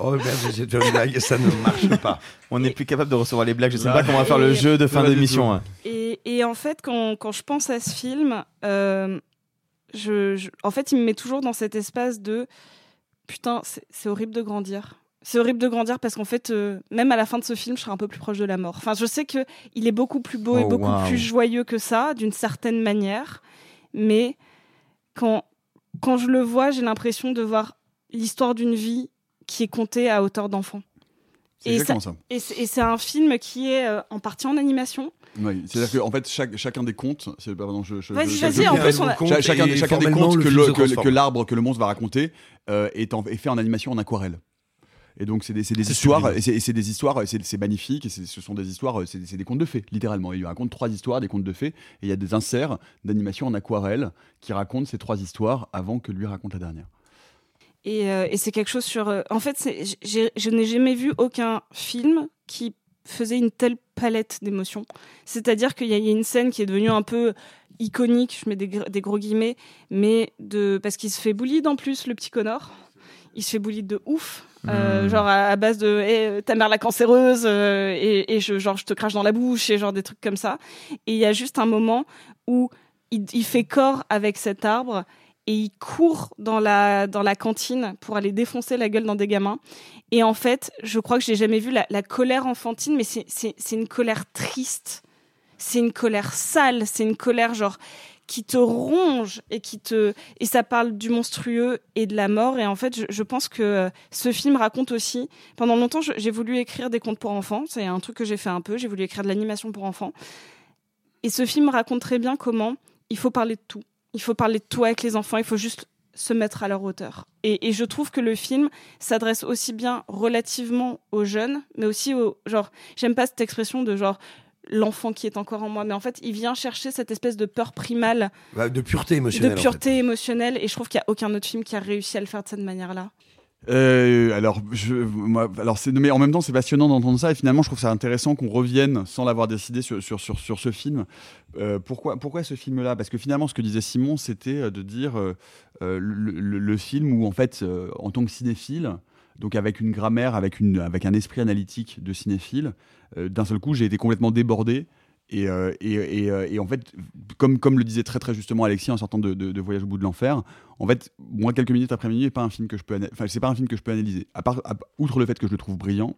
Oh merde, j'ai fait une blague, ça ne marche pas. On n'est plus capable de recevoir les blagues. Je sais Ouais. pas comment on va faire le Et- jeu de fin d'émission. hein. Et, et en fait, quand, quand je pense à ce film, euh, je, je- en fait, il me met toujours dans cet espace de putain, c'est c'est horrible de grandir. C'est horrible de grandir parce qu'en fait, euh, même à la fin de ce film, je serai un peu plus proche de la mort. Enfin, je sais que il est beaucoup plus beau et Oh, beaucoup plus joyeux que ça, d'une certaine manière. Mais quand, quand je le vois, j'ai l'impression de voir l'histoire d'une vie qui est contée à hauteur d'enfant. Et exactement ça. Et c'est un film qui est euh, en partie en animation. Oui, c'est-à-dire qu'en fait, chaque, chacun des contes, c'est pardon, je, je, Vas-y, vas-y, en plus, on a- Cha- chacun, Et chacun des contes que le- que, que l'arbre que le monstre va raconter euh, est, en- est fait en animation en aquarelle. Et donc c'est des, des histoires, et c'est, des histoires, c'est, magnifique, et ce sont des histoires, euh, c'est, c'est des contes de fées, littéralement. Il raconte trois histoires, des contes de fées, et il y a des inserts d'animation en aquarelle qui racontent ces trois histoires avant que lui raconte la dernière. Et, euh, et c'est quelque chose sur. euh, en fait, je n'ai jamais vu aucun film qui faisait une telle palette d'émotions. C'est-à-dire qu'il y, y a une scène qui est devenue un peu iconique, je mets des, gr- des gros guillemets, mais de parce qu'il se fait bully en plus, le petit Connor. il se fait bully de ouf. Euh, Hmm. genre à, à base de Eh, ta mère la cancéreuse euh, et, et je genre je te crache dans la bouche et genre des trucs comme ça et il y a juste un moment où il, il fait corps avec cet arbre et il court dans la dans la cantine pour aller défoncer la gueule dans des gamins. Et en fait je crois que j'ai jamais vu la, colère enfantine mais c'est une colère triste. C'est une colère sale. C'est une colère genre qui te ronge et qui te et ça parle du monstrueux et de la mort. Et en fait je, pense que euh, ce film raconte aussi pendant longtemps j'ai voulu écrire des contes pour enfants. C'est un truc que j'ai fait un peu. J'ai voulu écrire de l'animation pour enfants. Et ce film raconte très bien comment il faut parler de tout il faut parler de tout avec les enfants il faut juste se mettre à leur hauteur et, et je trouve que le film s'adresse aussi bien relativement aux jeunes mais aussi aux genre j'aime pas cette expression de genre l'enfant qui est encore en moi mais en fait il vient chercher cette espèce de peur primale Bah, de pureté de émotionnelle. en fait. pureté émotionnelle et je trouve qu'il n'y a aucun autre film qui a réussi à le faire de cette manière-là. Euh, alors, moi, alors c'est, mais en même temps, c'est passionnant d'entendre ça et finalement, je trouve ça intéressant qu'on revienne sans l'avoir décidé sur, sur, sur, sur ce film. Euh, pourquoi, pourquoi ce film-là? Parce que finalement, ce que disait Simon, c'était euh, de dire le, le- film où, en fait, en tant que cinéphile, donc avec une grammaire, avec, une, avec un esprit analytique de cinéphile, d'un seul coup, j'ai été complètement débordé. Et, euh, et, et, euh, et en fait, comme, comme le disait très très justement Alexis en sortant de, de- de Voyage au bout de l'enfer, en fait, moi, quelques minutes après minuit, n'est pas un film que je peux, ana- enfin, c'est pas un film que je peux analyser. À part, à- outre le fait que je le trouve brillant,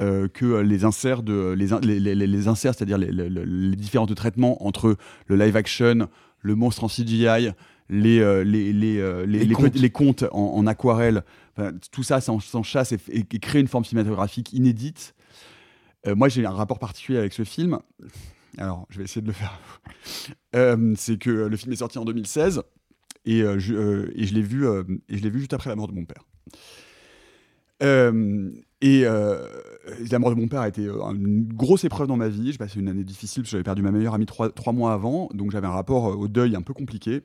euh, que les inserts de les, in- les, les- les- les inserts, c'est-à-dire les, différents traitements entre le live action, le monstre en CGI, les les les les, euh, les, Les les contes en, en aquarelle, enfin, tout ça, ça en, s'en chasse et, f- et- et crée une forme cinématographique inédite. Euh, moi, j'ai un rapport particulier avec ce film. Alors, je vais essayer de le faire. Euh, c'est que le film est sorti en 2016 et, euh, je, euh, l'ai vu euh, et je l'ai vu juste après la mort de mon père. Euh, et euh, la mort de mon père a été euh, une grosse épreuve dans ma vie. J'ai passé une année difficile parce que j'avais perdu ma meilleure amie trois, mois avant, donc j'avais un rapport euh, au deuil un peu compliqué.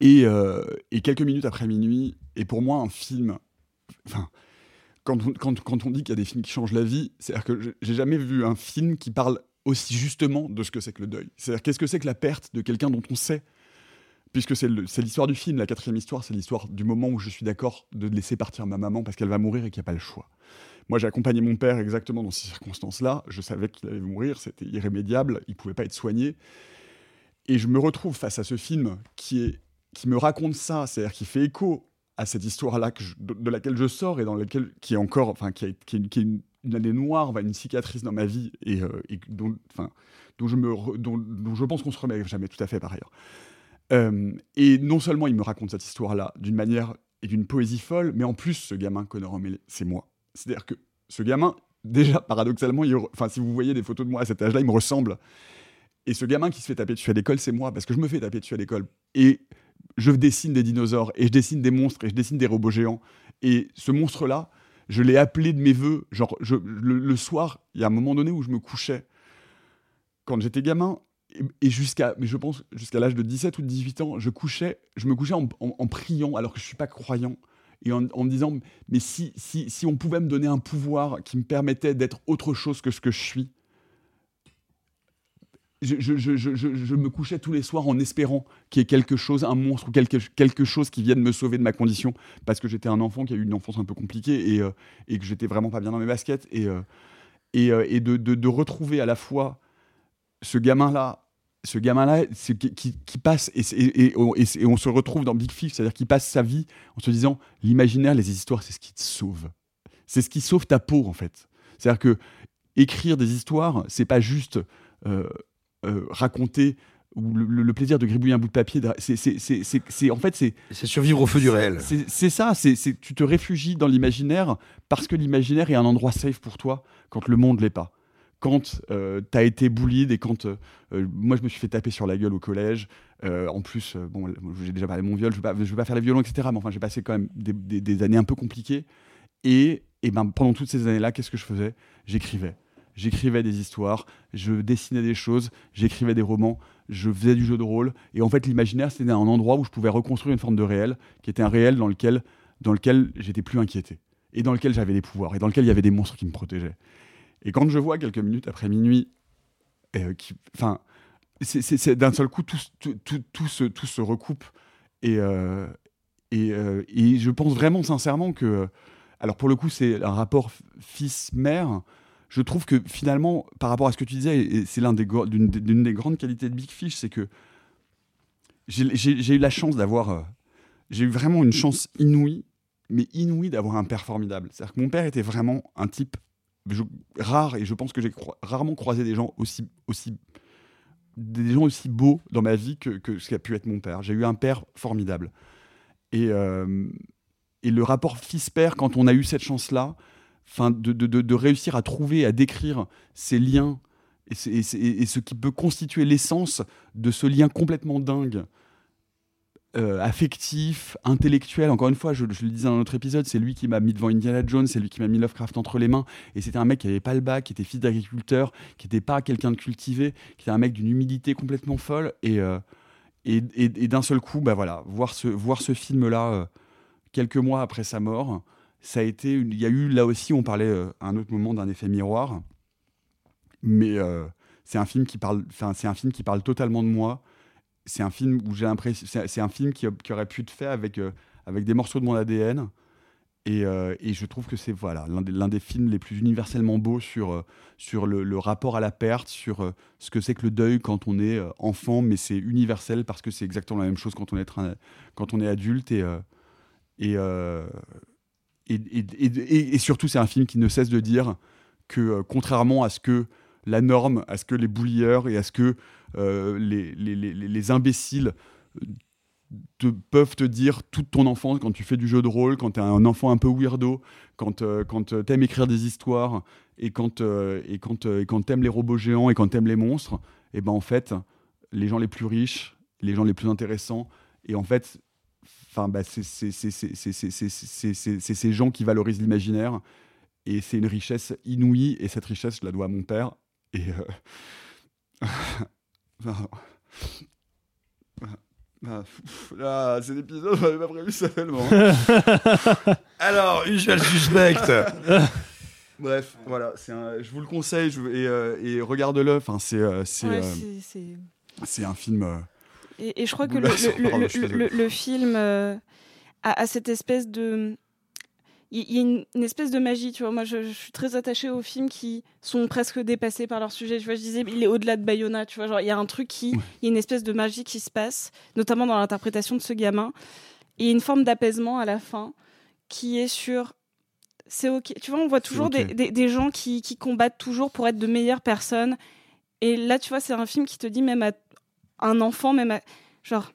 Et, euh, quelques minutes après minuit, et pour moi un film, enfin, quand on, dit qu'il y a des films qui changent la vie, c'est-à-dire que j'ai jamais vu un film qui parle aussi justement de ce que c'est que le deuil. C'est-à-dire qu'est-ce que c'est que la perte de quelqu'un dont on sait? Puisque c'est l'histoire du film, la quatrième histoire, c'est l'histoire du moment où je suis d'accord de laisser partir ma maman parce qu'elle va mourir et qu'il n'y a pas le choix. Moi, j'ai accompagné mon père exactement dans ces circonstances-là. Je savais qu'il allait mourir, c'était irrémédiable, il ne pouvait pas être soigné. Et je me retrouve face à ce film qui, qui me raconte ça, c'est-à-dire qui fait écho à cette histoire-là de, de laquelle je sors et dans laquelle qui est encore, enfin, qui, a- qui qui une, année noire, une cicatrice dans ma vie et, euh, dont, enfin, dont je me, dont, je pense qu'on se remet jamais tout à fait par ailleurs. Euh, et non seulement il me raconte cette histoire-là d'une manière et d'une poésie folle, mais en plus, ce gamin, Connor O'Malley, c'est moi. C'est-à-dire que ce gamin, déjà, paradoxalement, il enfin, si vous voyez des photos de moi à cet âge-là, il me ressemble. Et ce gamin qui se fait taper dessus à l'école, c'est moi, parce que je me fais taper dessus à l'école. Et je dessine des dinosaures, et je dessine des monstres, et je dessine des robots géants. Et ce monstre-là, je l'ai appelé de mes voeux. Genre, le, soir, il y a un moment donné où je me couchais, quand j'étais gamin, et, jusqu'à, je pense, jusqu'à l'âge de 17 ou de 18 ans, je couchais, je me couchais en, priant, alors que je suis pas croyant, et en, en me disant, mais si, si, si on pouvait me donner un pouvoir qui me permettait d'être autre chose que ce que je suis, je, me couchais tous les soirs en espérant qu'il y ait quelque chose, un monstre ou quelque, chose qui vienne me sauver de ma condition, parce que j'étais un enfant qui a eu une enfance un peu compliquée et, euh, et que j'étais vraiment pas bien dans mes baskets, et, euh, euh, de, retrouver à la fois ce gamin-là, ce gamin-là qui, passe, et, on- se retrouve dans Big Fish, c'est-à-dire qu'il passe sa vie en se disant, l'imaginaire, les histoires, c'est ce qui te sauve. C'est ce qui sauve ta peau, en fait. C'est-à-dire que écrire des histoires, c'est pas juste euh, raconter ou le, plaisir de gribouiller un bout de papier. C'est, en fait, c'est, C'est survivre au feu du réel. c'est, ça. C'est, tu te réfugies dans l'imaginaire parce que l'imaginaire est un endroit safe pour toi quand le monde l'est pas. Quand tu as été bullied et quand euh, euh, moi je me suis fait taper sur la gueule au collège. euh, en plus, euh, bon, j'ai déjà parlé de mon viol. Je ne veux, pas- je pas faire les violons, etc. Mais enfin, j'ai passé quand même des, des- des années un peu compliquées. Et, et ben, pendant toutes ces années-là, qu'est-ce que je faisais? J'écrivais. J'écrivais des histoires, je dessinais des choses, j'écrivais des romans, je faisais du jeu de rôle. Et en fait, l'imaginaire, c'était un endroit où je pouvais reconstruire une forme de réel, qui était un réel dans lequel, dans lequel j'étais plus inquiété, et dans lequel j'avais des pouvoirs, et dans lequel il y avait des monstres qui me protégeaient. Et quand je vois quelques minutes après minuit, euh, c'est- d'un seul coup, tout, tout, tout, tout se, recoupe. Et, euh, Et, euh, et je pense vraiment sincèrement que, alors pour le coup, c'est un rapport fils-mère. Je trouve que finalement, par rapport à ce que tu disais, et c'est l'un des grandes qualités de Big Fish, c'est que j'ai eu la chance d'avoir, euh, j'ai eu vraiment une chance inouïe, mais inouïe d'avoir un père formidable. C'est-à-dire que mon père était vraiment un type rare, et je pense que j'ai rarement croisé des gens aussi, aussi, des gens aussi beaux dans ma vie que, que ce qu'a pu être mon père. J'ai eu un père formidable. Et, euh, et le rapport fils-père, quand on a eu cette chance-là, de, de, de, réussir à trouver, à décrire ces liens et, ce qui peut constituer l'essence de ce lien complètement dingue, euh, affectif, intellectuel. Encore une fois, je, le disais dans un autre épisode, c'est lui qui m'a mis devant Indiana Jones, c'est lui qui m'a mis Lovecraft entre les mains. Et c'était un mec qui n'avait pas le bac, qui était fils d'agriculteur, qui n'était pas quelqu'un de cultivé, qui était un mec d'une humilité complètement folle. Et, euh, et- et d'un seul coup, bah voilà, voir ce, voir ce film-là euh, quelques mois après sa mort, ça a été, il y a eu là aussi, on parlait euh, à un autre moment d'un effet miroir, mais euh, c'est un film qui parle, c'est un film qui parle totalement de moi. C'est un film où j'ai l'impression, c'est un film qui, qui aurait pu être fait avec euh, avec des morceaux de mon ADN. Et, et je trouve que c'est voilà l'un des, des films les plus universellement beaux sur, sur le, le rapport à la perte, sur ce que c'est que le deuil quand on est enfant, mais c'est universel parce que c'est exactement la même chose quand on est, quand on est adulte. Et, et, et, et- et- surtout, c'est un film qui ne cesse de dire que, euh, contrairement à ce que la norme, à ce que les boulieurs et à ce que euh, les, les, les, les imbéciles euh, te, peuvent te dire toute ton enfance quand tu fais du jeu de rôle, quand tu es un enfant un peu weirdo, quand, quand tu aimes écrire des histoires et quand, et quand, euh, quand tu aimes les robots géants et quand tu aimes les monstres, et ben en fait, les gens les plus riches, les gens les plus intéressants, et en fait, Enfin, c'est ces gens qui valorisent l'imaginaire. Et c'est une richesse inouïe. Et cette richesse, je la dois à mon père. Et. Euh... Ah c'est l'épisode, j'avais pas prévu ça tellement. Alors, usual suspect. Bref, voilà, je vous le conseille et, euh, et regarde-le. Enfin, c'est un film et, et je crois que le, film euh, a, a cette espèce de. Il y a une, une espèce de magie, tu vois. Moi, je, je suis très attachée aux films qui sont presque dépassés par leur sujet. Tu vois, je disais, il est au-delà de Bayona, tu vois. Genre, il y a un truc qui. Il y a une espèce de magie qui se passe, notamment dans l'interprétation de ce gamin. Et une forme d'apaisement à la fin qui est sur. C'est ok. Tu vois, on voit toujours ok. des, des- des gens qui, qui combattent toujours pour être de meilleures personnes. Et là, tu vois, c'est un film qui te dit, même à un enfant, même à. Genre,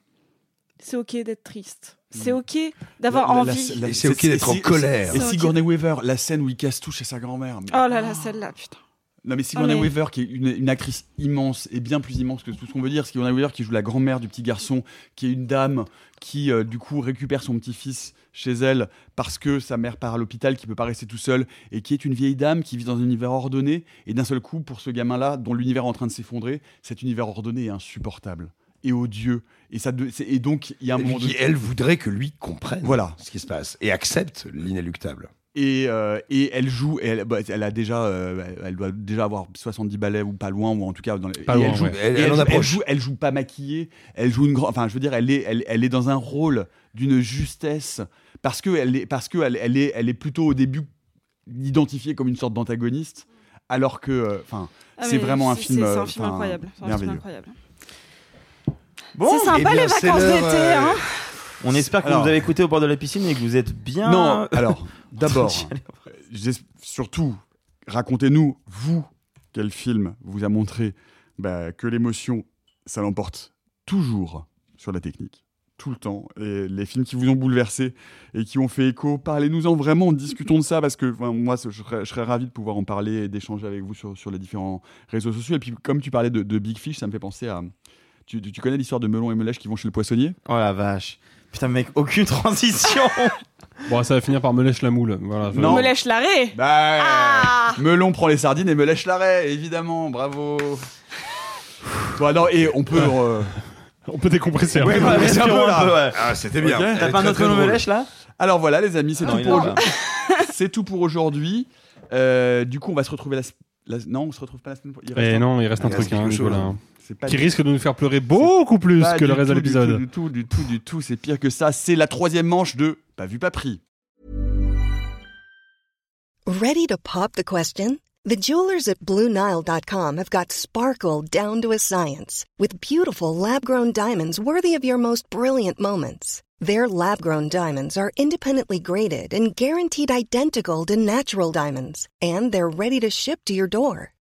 c'est ok d'être triste. C'est ok d'avoir envie. c'est ok d'être en colère. Et. Sigourney Weaver, la scène où il casse tout chez sa grand-mère. Oh là là, celle-là, putain. Non mais Sigourney Ah, mais- Weaver qui est une, une actrice immense et bien plus immense que tout ce qu'on veut dire. Sigourney Weaver qui joue la grand-mère du petit garçon, qui est une dame qui euh, du coup récupère son petit-fils chez elle parce que sa mère part à l'hôpital, qui peut pas rester tout seul et qui est une vieille dame qui vit dans un univers ordonné et d'un seul coup pour ce gamin-là dont l'univers est en train de s'effondrer, cet univers ordonné est insupportable et odieux et ça de- et donc il y a un moment donné- elle voudrait que lui comprenne Voilà. ce qui se passe et accepte l'inéluctable. Et, euh, et elle joue, et elle, bah, elle a déjà, euh, elle doit déjà avoir 70 balais ou pas loin, ou en tout cas dans les, Pas loin, elle joue, ouais. Elle- et elle en joue- approche. joue, elle joue pas maquillée, elle joue une grande, enfin je veux dire, elle est, elle, elle est dans un rôle d'une justesse parce que elle est, parce que elle, elle est, elle est plutôt au début identifiée comme une sorte d'antagoniste, alors que, euh, enfin, Ah, c'est vraiment un film, C'est un film incroyable. C'est un film merveilleux. incroyable. Bon, c'est sympa eh bien, les vacances d'été, euh, hein. On espère que Alors- vous avez écouté au bord de la piscine et que vous êtes bien. Non, alors d'abord, surtout, racontez-nous vous quel film vous a montré bah, que l'émotion, ça l'emporte toujours sur la technique. Tout le temps. Et les films qui vous ont bouleversé et qui ont fait écho, parlez-nous-en vraiment, discutons de ça parce que enfin, moi, je serais, je serais ravi de pouvoir en parler et d'échanger avec vous sur, sur les différents réseaux sociaux. Et puis, comme tu parlais de, de Big Fish, ça me fait penser à. Tu- tu connais l'histoire de Melon et Melèche qui vont chez le poissonnier? Oh la vache. Putain, mec, aucune transition. Bon, ça va finir par me lèche la moule. Voilà. Non. Me lèche l'arrêt. Bah, Ah Melon prend les sardines et Melèche l'arrêt, évidemment, bravo. Bon, non, et on peut. euh, On peut décompresser. un Ouais, peu. Ouais, c'est un peu là. peu, ouais. Ah, c'était bien. T'as pas un autre nom drôle. lèche là Alors voilà, les amis, c'est Non, tout, pour... c'est tout pour aujourd'hui. Euh, du coup, on va se retrouver la, la- Non, on se retrouve pas la semaine prochaine. Eh non, il reste un Il reste truc, hein, quelque chose. Nicolas. C'est pas qui du- risque de nous faire pleurer beaucoup plus que le reste de tout, du tout, l'épisode. Du tout, du tout, du tout. C'est pire que ça. C'est la troisième manche de Pas vu, pas pris. Ready to pop the question? The jewelers at BlueNile.com have got sparkle down to a science with beautiful lab grown diamonds worthy of your most brilliant moments. Their lab grown diamonds are independently graded and guaranteed identical to natural diamonds, and they're ready to ship to your door.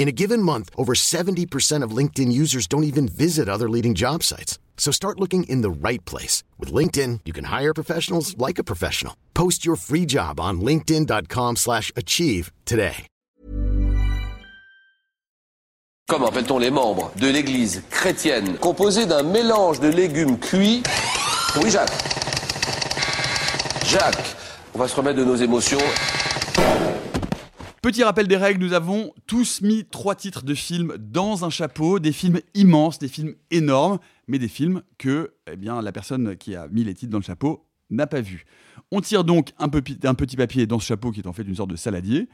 In a given month, over 70% of LinkedIn users don't even visit other leading job sites. So start looking in the right place. With LinkedIn, you can hire professionals like a professional. Post your free job on linkedin.com slash achieve today. Comment appelle-t-on les membres de l'église chrétienne composée d'un mélange de légumes cuits Oui, Jacques. Jacques, on va se remettre de nos émotions. Petit rappel des règles, nous avons tous mis trois titres de films dans un chapeau, des films immenses, des films énormes, mais des films que eh la personne qui a mis les titres dans le chapeau n'a pas vu. On tire donc un, petit papier dans ce chapeau qui est en fait une sorte de saladier,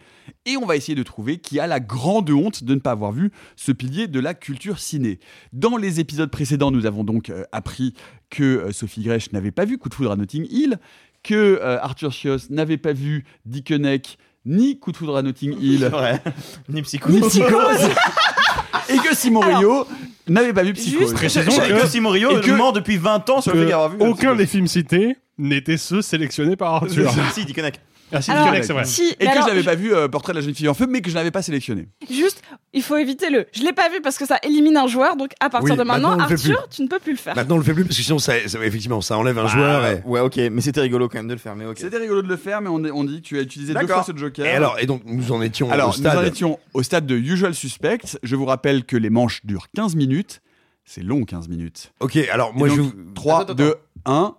et on va essayer de trouver qui a la grande honte de ne pas avoir vu ce pilier de la culture ciné. Dans les épisodes précédents, nous avons donc euh, appris que euh, Sophie Grèche n'avait pas vu Coup de foudre à Notting Hill, que euh, Arthur Schios n'avait pas vu Dickeneck ni Coup de foudre à Notting Hill, C'est vrai. Ni psychose. ni Psychose, et que Simon Rio n'avait pas vu Psychose. Juste- Précisons que, que Simon Rio et que- ment depuis 20 ans sur le fait que d'avoir vu. aucun des films cités n'était ceux sélectionnés par Arthur. Si, dit Connect. Ah si, Alors, c'est vrai. Si, Et mais que alors, je n'avais pas vu euh, Portrait de la jeune fille en feu, mais que je n'avais pas sélectionné. Juste, il faut éviter le. Je l'ai pas vu parce que ça élimine un joueur, donc à partir Oui, de maintenant, maintenant, on le fait Arthur, tu ne peux plus le faire. Maintenant, on le fait plus parce que sinon, ça, ça- effectivement, ça enlève un joueur. Et... Ouais, ok, mais c'était rigolo quand même de le faire, mais ok. C'était rigolo de le faire, mais on, on dit que tu as utilisé deux D'accord. fois ce joker. Et alors, et donc, nous en étions Alors, au stade. nous en étions au stade de Usual Suspect. Je vous rappelle que les manches durent 15 minutes. C'est long, 15 minutes. Ok, alors Et moi, donc, je. vous- 3, Attends, 2, 1,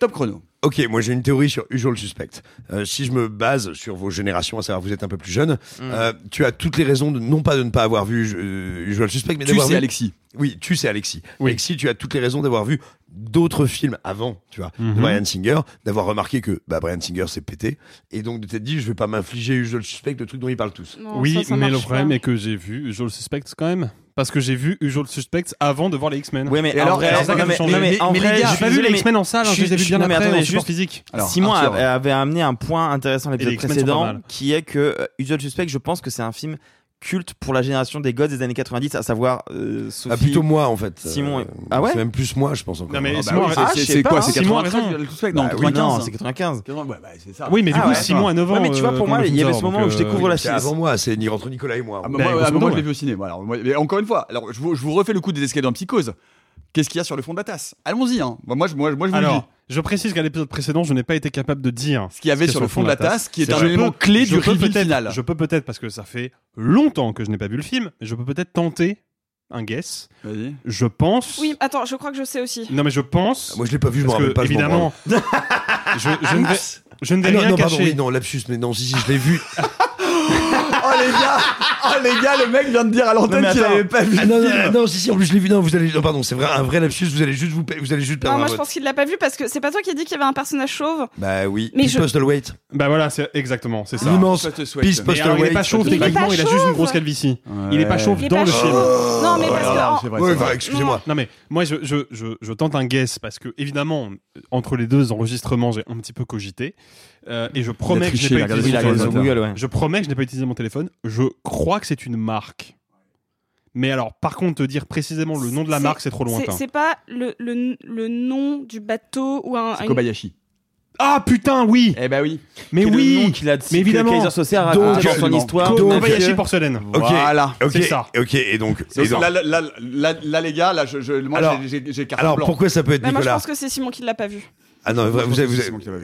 top chrono. Ok, moi j'ai une théorie sur Usual Suspect. Euh, si je me base sur vos générations, à savoir vous êtes un peu plus jeune, euh, tu as toutes les raisons de non pas de ne pas avoir vu euh, Usual Suspect, mais Tu d'avoir sais, vu. Alexis. Oui, tu sais Alexis. Oui. Alexis, tu as toutes les raisons d'avoir vu d'autres films avant, tu vois, de Mhm. Brian Singer, d'avoir remarqué que bah, Brian Singer s'est pété, et donc de t'être dit je vais pas m'infliger Usual Suspect, le truc dont ils parlent tous. Non, Oui, ça, ça mais le problème pas. est que j'ai vu Usual Suspects quand même. Parce que j'ai vu Usual Suspects avant de voir les X-Men. Ouais, mais alors, ça, mais- J'ai pas vu les X-Men en salle, hein, je les ai vus bien non, après en support physique. Alors, Simon avait, amené un point intéressant l'épisode précédent, qui est que euh, Usual Suspect, je pense que c'est un film culte pour la génération des gods des années 90, à savoir euh, Sophie. Ah, plutôt moi en fait. Simon Euh, Ah ouais C'est même plus moi, je pense encore. Non, mais Ah, bah Simon oui, a- c'est- Ah, quoi. C'est Simon a 93 raison. Usual Suspect Bah Non, oui, 95. non, c'est 95. Ouais, bah, ça. Oui, mais du Ah coup, ouais, Simon a 9 ans. Ouais, mais tu vois, pour euh, moi, il y avait ce moment où je découvre euh, la C'est avant moi, c'est ni entre Nicolas et moi. Ah, bah, Bah, moi, je l'ai vu au ciné. Encore une fois, alors je vous refais le coup des escaliers en psychose. Qu'est-ce qu'il y a sur le fond de la tasse? Allons-y. Hein. Moi, moi, je, moi, moi, je vous le dis. Alors, je précise qu'à l'épisode précédent, je n'ai pas été capable de dire Ce qu'il y avait sur le fond de la tasse, qui est un Je élément peux- clé du reveal final. Je peux peut-être, parce que ça fait longtemps que je n'ai pas vu le film, mais je peux peut-être tenter un guess. Vas-y. Je pense. Oui, attends, je crois que je sais aussi. Non, mais je pense. Moi je l'ai pas vu, je me parce rappelle que, pas. évidemment, je, je ne vais, je ne vais Ah non, rien non, pardon, cacher. oui, non, lapsus, mais non, si, si, je l'ai vu. Oh les gars Oh les gars, le mec vient de dire à l'antenne Non, qu'il avait pas vu Ah non, non, film. non, si, si, en plus je l'ai vu. Non, vous allez, non, pardon, c'est vrai, un vrai lapsus. Vous allez juste vous, vous allez juste perdre Non, moi je pense qu'il l'a pas vu parce que c'est pas toi qui as dit qu'il y avait un personnage chauve. Bah oui. Mais Peace je- Postal Wait. Bah voilà, c'est exactement, c'est ça. L'immense souhaite. Peace alors, il est pas chauve, Il est pas techniquement, il a juste une chauve. grosse calvitie. Ouais. Il est pas chauve dans le film. Non, mais parce que. Excusez-moi. Non mais moi je, je, je, je tente un guess parce que évidemment entre les deux enregistrements j'ai un petit peu cogité Euh, et je promets que je n'ai pas utilisé mon téléphone. Google, ouais. Je promets que je n'ai pas utilisé mon téléphone. Je crois que c'est une marque. Mais alors par contre te dire précisément le nom de la marque c'est trop lointain. C'est pas le, le, le nom du bateau ou un. C'est Kobayashi. Ah putain oui. Eh bah oui. Mais oui. qu'il a Mais évidemment. Kaiser Soze a Donc, dans son histoire. Kobayashi mafieux. porcelaine. Ok. Voilà. Ok. C'est ça. Ok. Et donc. Et donc- là, là, là, là, là, les gars, là, je, je, moi, Alors- j'ai- carte alors pourquoi ça peut être Bah, moi je Nicolas pense que c'est Simon qui l'a pas vu. Ah non, vous, allez,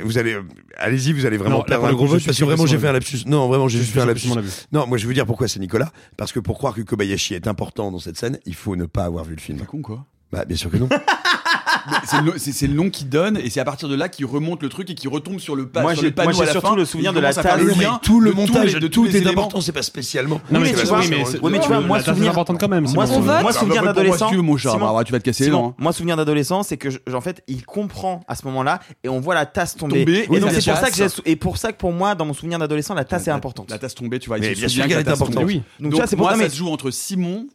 vous allez, allez-y, vous allez vraiment. Non, là, le gros vote, parce que vraiment j'ai fait un lapsus. Non, vraiment j'ai juste fait un lapsus. Non, moi je vais vous dire pourquoi c'est Nicolas, parce que pour croire que Kobayashi est important dans cette scène, il faut ne pas avoir vu le film. C'est con quoi. Bah bien sûr que non. c'est le, nom qu'il donne et c'est à partir de là qu'il remonte le truc et qu'il retombe sur le, pas, moi, sur le la surtout fin, le souvenir de la table, le tout le montage de tout est important, c'est pas spécialement. Non mais tu vois, mais tu vois, moi bah, souvenir important quand même. Moi souvenir ah, bah, bah, d'adolescent. Tu vas te casser. Moi hein. souvenir d'adolescent, c'est que en fait, il comprend à ce moment-là et on voit la tasse tomber. Et donc c'est pour ça que et pour ça que pour moi, dans mon souvenir d'adolescent, la tasse est importante. La tasse tombée, tu vois. Bien sûr qu'elle est importante. Donc ça, c'est pour ça. Ça se joue entre Simon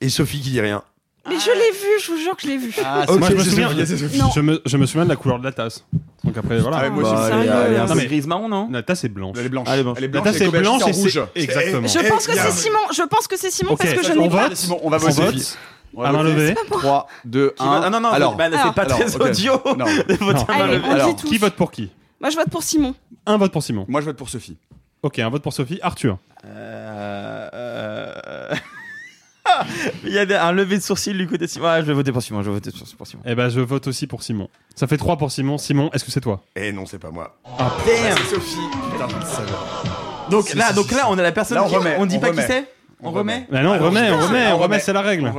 et Sophie qui dit rien. Mais je l'ai vu, je vous jure que je l'ai vu. Ah, c'est- Moi, je me, souviens, Non. je, me, je me souviens de la couleur de la tasse. Donc après, voilà. Ah, moi aussi, Bah, elle est- Non, mais- grise marron, non La tasse est blanche. Elle est blanche. Elle est blanche. La tasse est blanche et rouge. Exactement. Je pense que c'est Simon, je pense que c'est Simon parce que je on n'ai pas. on va On voter. vote. On va À main levée. 3, 2, 1. Ah non, non, alors, bah, c'est pas alors, très audio. Non. Allez, on Alors, dit tous. Qui vote pour qui Moi je vote pour Simon. Un vote pour Simon. Moi, je vote pour Sophie. Ok, un vote pour Sophie. Arthur. Euh, il y a un lever de sourcil du côté Simon. Ah, je vais voter pour Simon. Je vais voter pour Simon. Eh ben, je vote aussi pour Simon. Ça fait 3 pour Simon. Simon, est-ce que c'est toi? Eh non, c'est pas moi. Ah, damn C'est Sophie. Donc là, donc là, on a la personne. On, qui... remet, on dit pas qui c'est? On remet bah non, on ah, remet, on remet, on remet, c'est la ah, règle.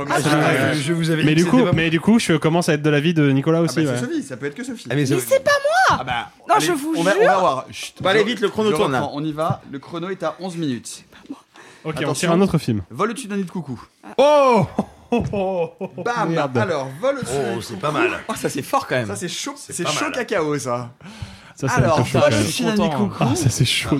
Je vous avais mais du coup, mais du coup, je commence à être de l'avis de Nicolas aussi. Ah bah, c'est ça peut être que Sophie. Ah, mais c'est pas moi. Bah, non, je vous jure. On va, voir. allez vite, le chrono tourne. On y va. Le chrono est à 11 minutes. Ok, Attention. on tire un autre film. Vol au-dessus d'un nid de coucou. Oh Oh, oh, oh, Bam merde. Alors, vol au-dessus. Oh, c'est pas mal. Oh, ça c'est fort quand même. Ça c'est chaud, c'est chaud mal. cacao ça. ça Alors, chaud, vol au-dessus d'un nid de coucou. Ah, ça c'est chaud.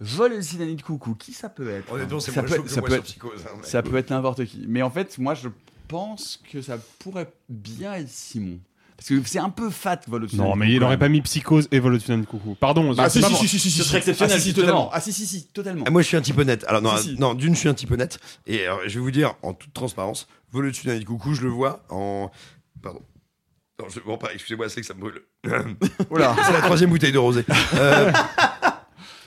Vol au-dessus d'un nid de coucou, qui ça peut être? Honnêtement, c'est ça, peut, ça, peut, psychose, hein, ça peut être n'importe qui. Mais en fait, moi je pense que ça pourrait bien être Simon. Parce que c'est un peu fat, Volotion. Non, mais il n'aurait pas mis Psychose et Volotion Coucou. Pardon. Bah, ah, si, si, si, si, serait exceptionnel. Ah, si, totalement. Ah, si, si, si, totalement. Ah, moi, je suis un type honnête. Alors, non, non d'une, je suis un type honnête. Et euh, je vais vous dire, en toute transparence, Volotion Coucou, je le vois en. Pardon. Non, je ne bon, pas, excusez-moi, c'est que ça me brûle. voilà, c'est la troisième bouteille de rosé. Euh,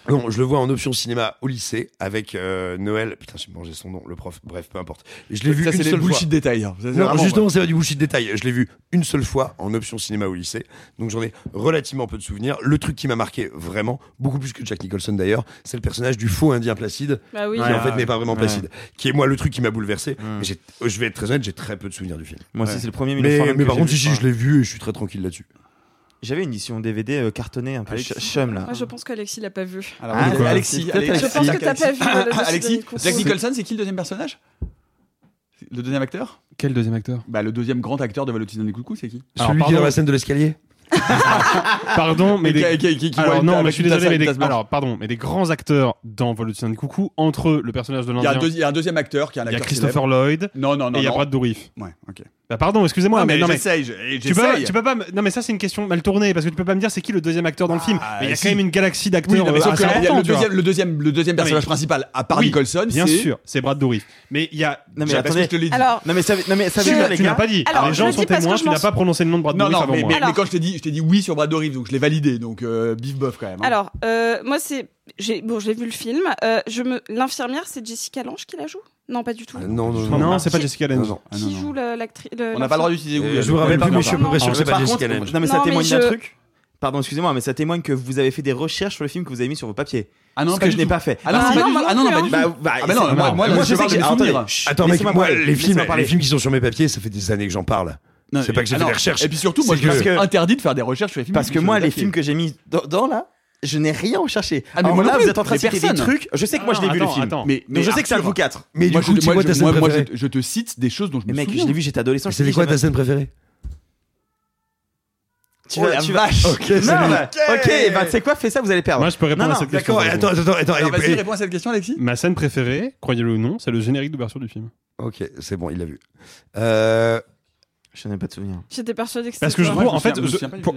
Non, je le vois en option cinéma au lycée avec euh, Noël. Putain, j'ai mangé son nom, le prof. Bref, peu importe. Je l'ai vu une seule fois. Détail, hein. non, justement, ouais. c'est du bullshit détail. Je l'ai vu une seule fois en option cinéma au lycée. Donc j'en ai relativement peu de souvenirs. Le truc qui m'a marqué vraiment, beaucoup plus que Jack Nicholson d'ailleurs, c'est le personnage du faux indien Placide, bah oui. qui en fait n'est pas vraiment Placide, qui est moi le truc qui m'a bouleversé. Mm. Je vais être très honnête, j'ai très peu de souvenirs du film. Moi aussi, c'est le premier. Mais, mais par contre, ici, je l'ai vu et je suis très tranquille là-dessus. J'avais une édition DVD euh, cartonnée un peu ch chum là. Moi, je pense qu'Alexis l'a pas vu. Alors, ah, Alexis, Alexis, Alexis, je pense que t'as pas vu. Alexis, ah, Jack Nicholson, c'est qui le deuxième personnage? Le deuxième acteur? Quel deuxième acteur? Bah le deuxième grand acteur de Valentine Coucou, c'est qui? Celui pardon, qui est dans la scène de l'escalier. pardon, mais des... qui, qui, qui alors, non, mais je suis désolé, mais des... alors pardon, mais des grands acteurs dans Vol de Coucou entre eux, le personnage de l'Indien. Il y, y, a un deuxième acteur qui est un acteur. Il y a Christopher Lloyd. Non, non, non. Et il y a Brad Dourif. Ouais, ok. Bah pardon, excusez-moi, mais, mais, non, mais tu, peux, tu peux pas. Non, mais ça c'est une question mal tournée parce que tu peux pas me dire c'est qui le deuxième acteur dans le ah, film? Mais il y a quand même une galaxie d'acteurs. le deuxième, le deuxième, personnage principal à part Nicholson, bien sûr, c'est Brad Dourif. Mais il y a. Non mais attendez, je te l'ai dit. Non mais ça, non mais ça, tu l'as pas dit. Les gens sont témoins. Tu n'as pas prononcé le nom de Brad Dourif avant moi. Mais quand je t'ai dit je t'ai dit oui sur Brad donc je l'ai validé. Donc euh, bif bof quand même. Hein. Alors, euh, moi, c'est. Bon, j'ai vu le film. Euh, l'infirmière, c'est Jessica Lange qui la joue? Non, pas du tout. Euh, non, non, non, non, c'est pas Jessica Lange. Non. Ah, qui joue l'actrice On n'a pas le droit d'utiliser Google. je vous rappelle plus, mais je suis sûr que c'est pas Jessica Lange. Non, mais ça témoigne d'un truc. Pardon, excusez-moi, mais ça témoigne que vous avez fait des recherches sur le film que vous avez mis sur vos papiers. Ah non, Ce que je n'ai pas fait. Ah non, ah c'est non, du Ah non, non, pas du tout. Ah hein. Bah, bah non, attends, mec, les films qui sont sur mes papiers, ça fait des années que j'en parle. C'est pas que j'ai fait des recherches. Et puis surtout, moi, je interdit de faire des recherches sur les films. Parce que moi, les films que j'ai mis dans là, je n'ai rien recherché. Ah, mais là, vous êtes en train de citer des trucs. Je sais que moi, je l'ai ah, vu le film. Attends, mais, je sais que c'est vous quatre. Mais moi, du coup, je, te cite des choses dont je me mais souviens. Mec, je l'ai vu, j'étais adolescent. C'est quoi ta scène préférée tu, vas, oh, tu vas. Ok, bah, ok, okay bah, c'est quoi, fais ça, vous allez perdre. Moi, je peux répondre à cette question. D'accord, attends, attends, attends. Vas-y, réponds à cette question, Alexis. Ma scène préférée, croyez-le ou non, c'est le générique d'ouverture du film. Ok, c'est bon, il l'a vu. Euh, je n'ai pas de souvenir. J'étais persuadé que c'était. Parce que je trouve, en fait,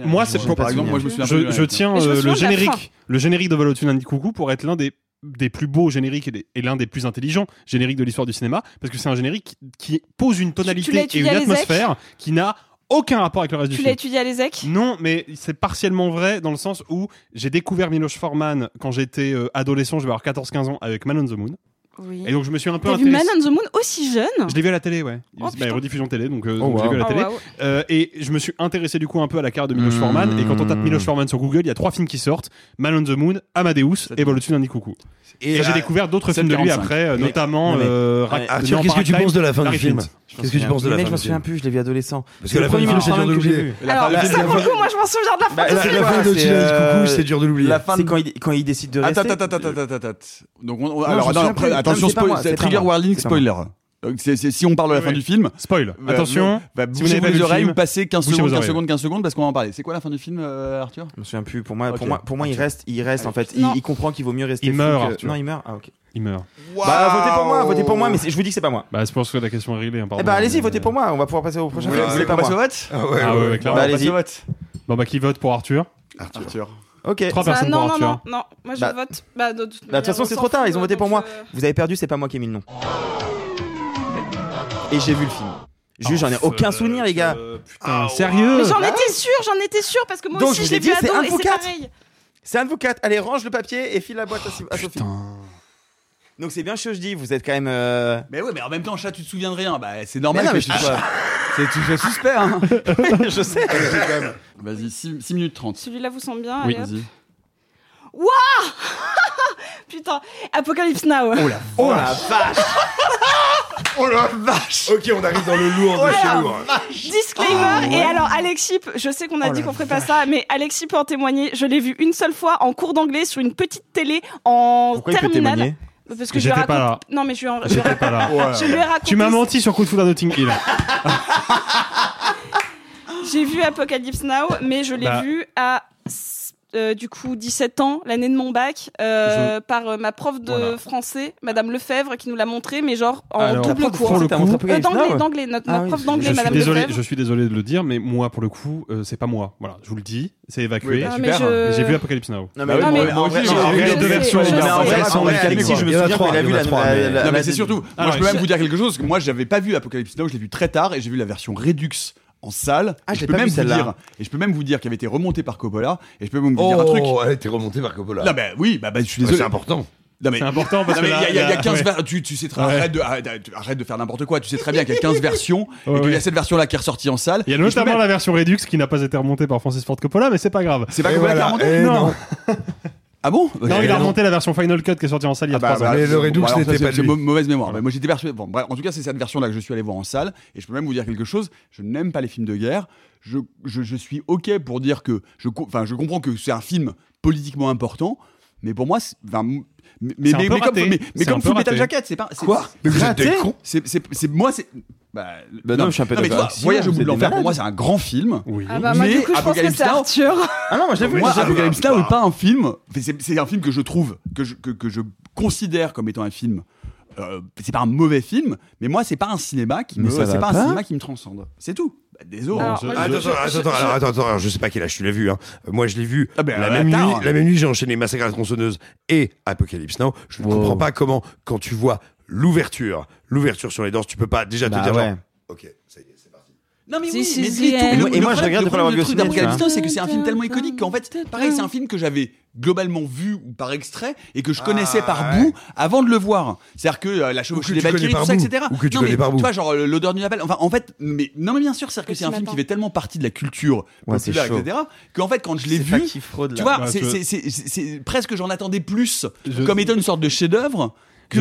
moi, c'est par exemple, je tiens euh, le générique, le générique de Valotune Andy Coucou pour être l'un des des plus beaux génériques et, l'un des plus intelligents génériques de l'histoire du cinéma parce que c'est un générique qui, pose une tonalité et une atmosphère qui n'a aucun rapport avec le reste du film. Tu l'as étudié à l'ESEC? Non, mais c'est partiellement vrai dans le sens où j'ai découvert Miloš Forman quand j'étais euh, adolescent, je vais avoir 14-15 ans, avec Man on the Moon. Oui. Et donc je me suis un peu T'as vu Man on the Moon aussi jeune? Je l'ai vu à la télé, ouais. Oh, bah, rediffusion télé, donc, euh, oh, donc wow. je l'ai vu à la télé. Oh, wow. euh, et je me suis intéressé du coup un peu à la carte de Miloš mmh. Forman. Et quand on tape Miloš Forman sur Google, il y a trois films qui sortent Man on the Moon, Amadeus et Vol au-dessus d'un coucou. Et, j'ai euh, découvert d'autres films de lui après, euh, mais, notamment. Mais, euh. Ah, Arthur, qu'est-ce que tu penses de la fin du film Qu'est-ce que tu penses de la fin Je me souviens plus, je l'ai vu adolescent. Parce que le premier Miloš Forman que j'ai vu. Alors ça pour le coup, moi je m'en souviens de la fin. La fin de Volodky d'un coucou, c'est dur de l'oublier. La fin quand il décide de rester. Attends, attends, attends, attends, Donc alors Attention, non, moi, trigger warning, spoiler. Si on parle de la fin du film. Spoil. Euh, Attention. Bah, si vous n'avez pas les oreilles, vous passez 15 secondes, 15 secondes, 15 secondes, parce qu'on va en parler. C'est quoi la fin du film, euh, Arthur? Je me souviens plus. Pour moi, pour moi, pour moi il reste, il reste en fait. Il, comprend qu'il vaut mieux rester. Il meurt. Que... Non, il meurt. Ah, ok. Il meurt. Bah, votez pour moi, votez pour moi, mais je vous dis que c'est pas moi. Bah, c'est pour ça que la question est réglée. Hein, bah, allez-y, votez pour moi, on va pouvoir passer au prochain. Vous voulez, pas passer au vote? Ah bah, allez-y. Bon, bah, qui vote pour Arthur? Arthur. Ok. Trois bah, personnes non, pour non, Arthur. non, non, moi je Bah- vote. Bah, de toute Bah, de toute façon, c'est trop tard, ils ont voté pour moi. Vous avez perdu, c'est pas moi qui ai mis le nom. Et j'ai vu le film. Ah, Juste, j'en ai aucun souvenir, les gars. Putain, ah, sérieux Mais j'en bah étais sûr, j'en étais sûr parce que moi aussi je l'ai vu dit, c'est un c'est quatre. pareil. C'est un de vous quatre. Allez, range le papier et file la boîte à, Sophie. Donc c'est bien ce que je dis, vous êtes quand même. euh, Mais ouais, mais en même temps, chat, tu te souviens de rien. Bah, c'est normal. non, mais je dis c'est toujours suspect, hein Je sais. Vas-y, 6, minutes 30. Celui-là vous sent bien Oui, vas-y. Wouah Putain, Apocalypse Now. Oh la, oh vache Oh la vache Ok, on arrive dans le lourd oh de chez lourd. Disclaimer. Ah, ouais. Et alors, Alexis, je sais qu'on a oh dit qu'on ferait pas ça, mais Alexis peut en témoigner. Je l'ai vu une seule fois en cours d'anglais sur une petite télé en Pourquoi terminale parce que je lui raconte... pas là. Non, mais je lui, en... je pas là. Ouais. Je lui. Tu m'as menti sur Coup de foudre à Notting Hill. J'ai vu Apocalypse Now, mais je l'ai bah. vu à euh, du coup 17 ans, l'année de mon bac, euh, par euh, ma prof de français, Madame Lefebvre, qui nous l'a montré, mais genre en Alors, double cours. D'anglais, d'anglais, notre, ah prof d'anglais, Madame désolé, Lefebvre. Je suis désolé de le dire, mais moi pour le coup, c'est pas moi. Voilà, je vous le dis, c'est évacué. Oui, ah, J'ai vu Apocalypse Now. Non mais, ah oui, mais moi, moi, j'ai vu deux versions. Je me souviens, il a vu. Non mais c'est surtout. Je peux même vous dire quelque chose. Moi, j'avais pas vu Apocalypse Now. Je l'ai vu très tard et j'ai vu la version Redux en salle. Ah, je peux même vous dire, et je peux même vous dire qu'elle avait été remontée par Coppola. Et je peux même vous dire un truc. Oh, elle a été remontée par Coppola. Non, bah, oui, bah, bah je suis désolé. c'est important. C'est important mais y a, 15 ouais. tu, sais très... ouais. arrête, de, faire n'importe quoi. Tu sais très bien qu'il y a 15 versions ouais, et qu'il y a cette version là qui est ressortie en salle. Il y a notamment la version Redux qui n'a pas été remontée par Francis Ford Coppola, mais c'est pas grave. C'est pas Coppola voilà. qui l'a remontée Non. non. Ah bon Non, il a remonté la version Final Cut qui est sortie en salle il y a ah bah, trois ans. Bah, le Redux bah, n'était pas lui. Mauvaise mémoire. Moi j'étais persuadé. En tout cas, c'est cette version-là que je suis allé voir en salle. Et je peux même vous dire quelque chose. Je n'aime pas les films de guerre. Je, je, suis OK pour dire que. Enfin, je comprends que c'est un film politiquement important. Mais pour moi, mais, mais, mais, comme, mais, mais comme Full Metal Jacket, c'est pas. Quoi C'est moi, c'est. Bah, bah, non, non, je suis un peu non, Voyage au bout de l'enfer, pour moi, c'est un grand film. Oui. Ah bah, mais du je pense que c'est Arthur. Ah non, moi, j'avoue, moi, Apocalypse Now n'est pas un film. C'est un film que je trouve, que je, que, je considère comme étant un film. Euh, c'est pas un mauvais film, mais moi, c'est pas pas, un cinéma qui me transcende. C'est tout des os. Alors, ah, je- Attends, attends, attends, je sais pas quel âge tu l'as vu. Hein. Euh, moi, je l'ai vu ah, ben, la, même nuit, la même nuit, j'ai enchaîné Massacre à la tronçonneuse et Apocalypse Now. Je ne comprends pas comment, quand tu vois l'ouverture, l'ouverture sur les danses, tu peux pas déjà te bah dire, ok. Non mais oui, This mais tout. Et moi, je regrette de pas l'avoir vu au cinéma, tu vois. c'est que c'est un film tellement iconique qu'en fait, pareil, c'est un film que j'avais globalement vu par extrait et que je connaissais par bout avant de le voir. C'est-à-dire que euh, la chevauchée des Valkyries, tout ça, etc. Ou que tu non, mais, tu vois, genre euh, l'odeur du napalm. Enfin, en fait, mais non, mais bien sûr, c'est-à-dire que c'est un film qui fait tellement partie de la culture ouais, populaire, etc. Qu'en fait, quand je l'ai vu, tu vois, c'est presque j'en attendais plus comme étant une sorte de chef-d'œuvre que.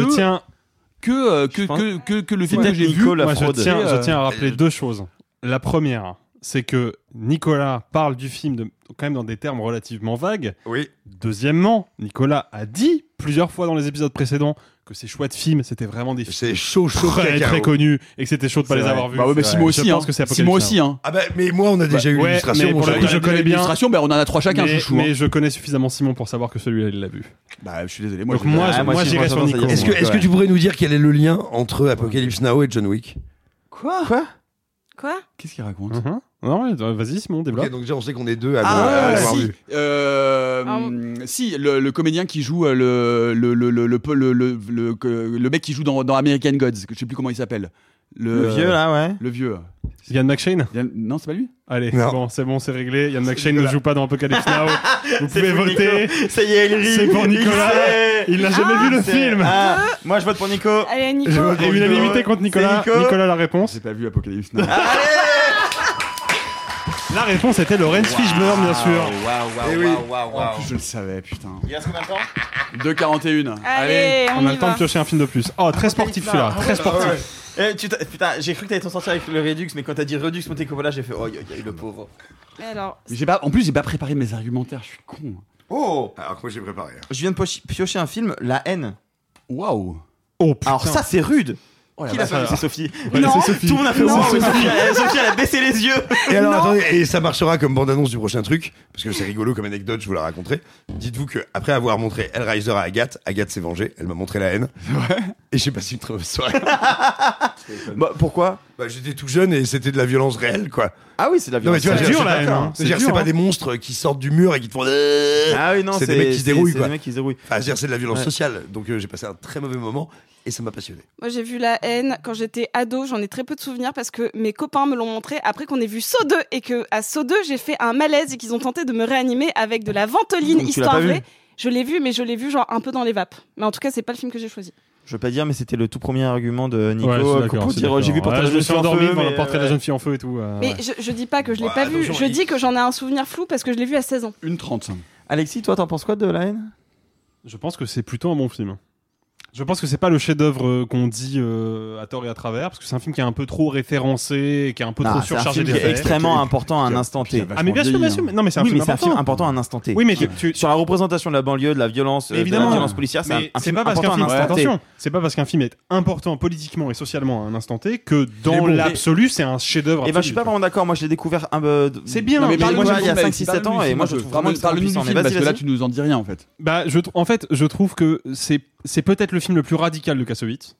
Euh, que, que, que, le film que j'ai vu. Je tiens à rappeler deux choses. La première, c'est que Nicolas parle du film quand même dans des termes relativement vagues. Oui. Deuxièmement, Nicolas a dit plusieurs fois dans les épisodes précédents que ces choix de films, c'était vraiment des films chaud, chaud, très, très connus et que c'était chaud de ne pas les avoir vus. Bah ouais, mais si moi aussi, je pense hein. que c'est si moi aussi, hein. Ah bah, mais moi, on a déjà eu ouais, l'illustration. Je connais bien. L'illustration, bah, on en a trois chacun. Mais, chouchou, hein. mais je connais suffisamment Simon pour savoir que celui-là, il l'a vu. Bah, je suis désolé. Moi, Donc moi, ah, moi, j'irai sur Nico. Est-ce que, est-ce que tu pourrais nous dire quel est le lien entre Apocalypse Now et John Wick? Quoi? Quoi? Quoi? Qu'est-ce qu'il raconte? Mm-hmm. Non, euh, vas-y Simon, développe. Okay, donc déjà, on sait qu'on est deux à ah, le, si. Euh, ah, si le, le, comédien qui joue euh, le le, le mec qui joue dans, American Gods, que je sais plus comment il s'appelle. Le, vieux là, ouais. Le vieux. Yann McShane Non, c'est pas lui? Allez, c'est bon, c'est bon, c'est réglé. Yann McShane ne joue pas dans Apocalypse Now. Vous pouvez voter. Ça y est, il. C'est pour Nicolas. Il n'a jamais ah, vu le film. Ah, moi, je vote pour Nico. Allez, Nico. Je vote Et unanimité contre Nicolas. Nico. Nicolas, la réponse. J'ai pas vu Apocalypse Now. Allez la réponse était Laurence Fishburne, bien sûr. Waouh, waouh, waouh, waouh, En plus, je le savais, putain. Il reste combien de temps? 2,41. Allez, on, On a y le temps va. de piocher un film de plus. Oh, très sportif celui-là. Très sportif. Eh, tu Putain, j'ai cru que t'allais t'en sortir avec le Redux, mais quand t'as dit Redux Monte Coppola, j'ai fait oh, y a eu le pauvre. Alors, Mais j'ai pas, en plus, j'ai pas préparé mes argumentaires, je suis con. Oh Alors que moi j'ai préparé. hein. Je viens de piocher un film, La haine. Waouh. Oh, putain. Alors ça, c'est rude. Oh Qui l'a C'est Sophie. Ouais, Non. c'est Sophie. Tout le monde a fait Non. Sophie, elle- Sophie, elle a baissé les yeux. Et alors attendez, et ça marchera comme bande-annonce du prochain truc, parce que c'est rigolo comme anecdote, je vous la raconterai. Dites-vous que après avoir montré Hellraiser à Agathe, Agathe s'est vengée, elle m'a montré la haine. Et j'ai passé une très mauvaise soirée. Bah, pourquoi? Bah, j'étais tout jeune et c'était de la violence réelle, quoi. Ah oui, c'est de la Non mais violence. vois, C'est dur, la haine, hein. C'est c'est dur, pas hein. des monstres qui sortent du mur et qui te font. euh, Ah oui, non, C'est des mecs qui se dérouillent, c'est quoi. des mecs qui se dérouillent. Enfin, c'est de la violence Ouais. sociale. Donc euh, j'ai passé un très mauvais moment et ça m'a passionné. moi j'ai vu La haine quand j'étais ado, j'en ai très peu de souvenirs parce que mes copains me l'ont montré après qu'on ait vu Saut 2 et que à Saut 2 j'ai fait un malaise et qu'ils ont tenté de me réanimer avec de la ventoline Donc, histoire vraie. Je l'ai vu, mais je l'ai vu genre un peu dans les vapes. Mais en tout cas, c'est pas le film que j'ai choisi. Je veux pas dire, mais c'était le tout premier argument de Nico Ouais, pour dire j'ai vu Ouais, Portrait de je la me jeune suis fille en feu, mais, portrait de la euh, jeune fille en feu et tout. euh, Mais ouais. je, je dis pas que je l'ai Ouais, pas vu. Je il- dis que j'en ai un souvenir flou parce que je l'ai vu à 16 ans. Une 30. Alexis, toi, t'en penses quoi de La haine? Je pense que c'est plutôt un bon film. Je pense que c'est pas le chef-d'œuvre euh, qu'on dit euh, à tort et à travers, parce que c'est un film qui est un peu trop référencé, et qui est un peu trop C'est un surchargé film qui d'effets. est extrêmement important à un instant T. Ah mais bien sûr, bien sûr. mais- Non mais c'est un Oui, film mais c'est un film important. important à un instant T. Oui, mais tu, tu- Sur la représentation de la banlieue, de la violence, euh, de Évidemment. la violence policière, c'est un, c'est film pas parce qu'un important film, à un instant T. attention, c'est pas parce qu'un film est important politiquement et socialement à un instant T que dans l'absolu c'est un chef-d'œuvre. Et ben, je suis pas vraiment d'accord. Moi, je l'ai découvert un peu. C'est bien, il y a du 5, film, 6, parle-nous 7 ans, et moi, je trouve vraiment que c'est là, tu nous en dis rien, en fait. Bah, je, en fait, je trouve que c'est c'est peut-être le film le plus radical de Kassovitz.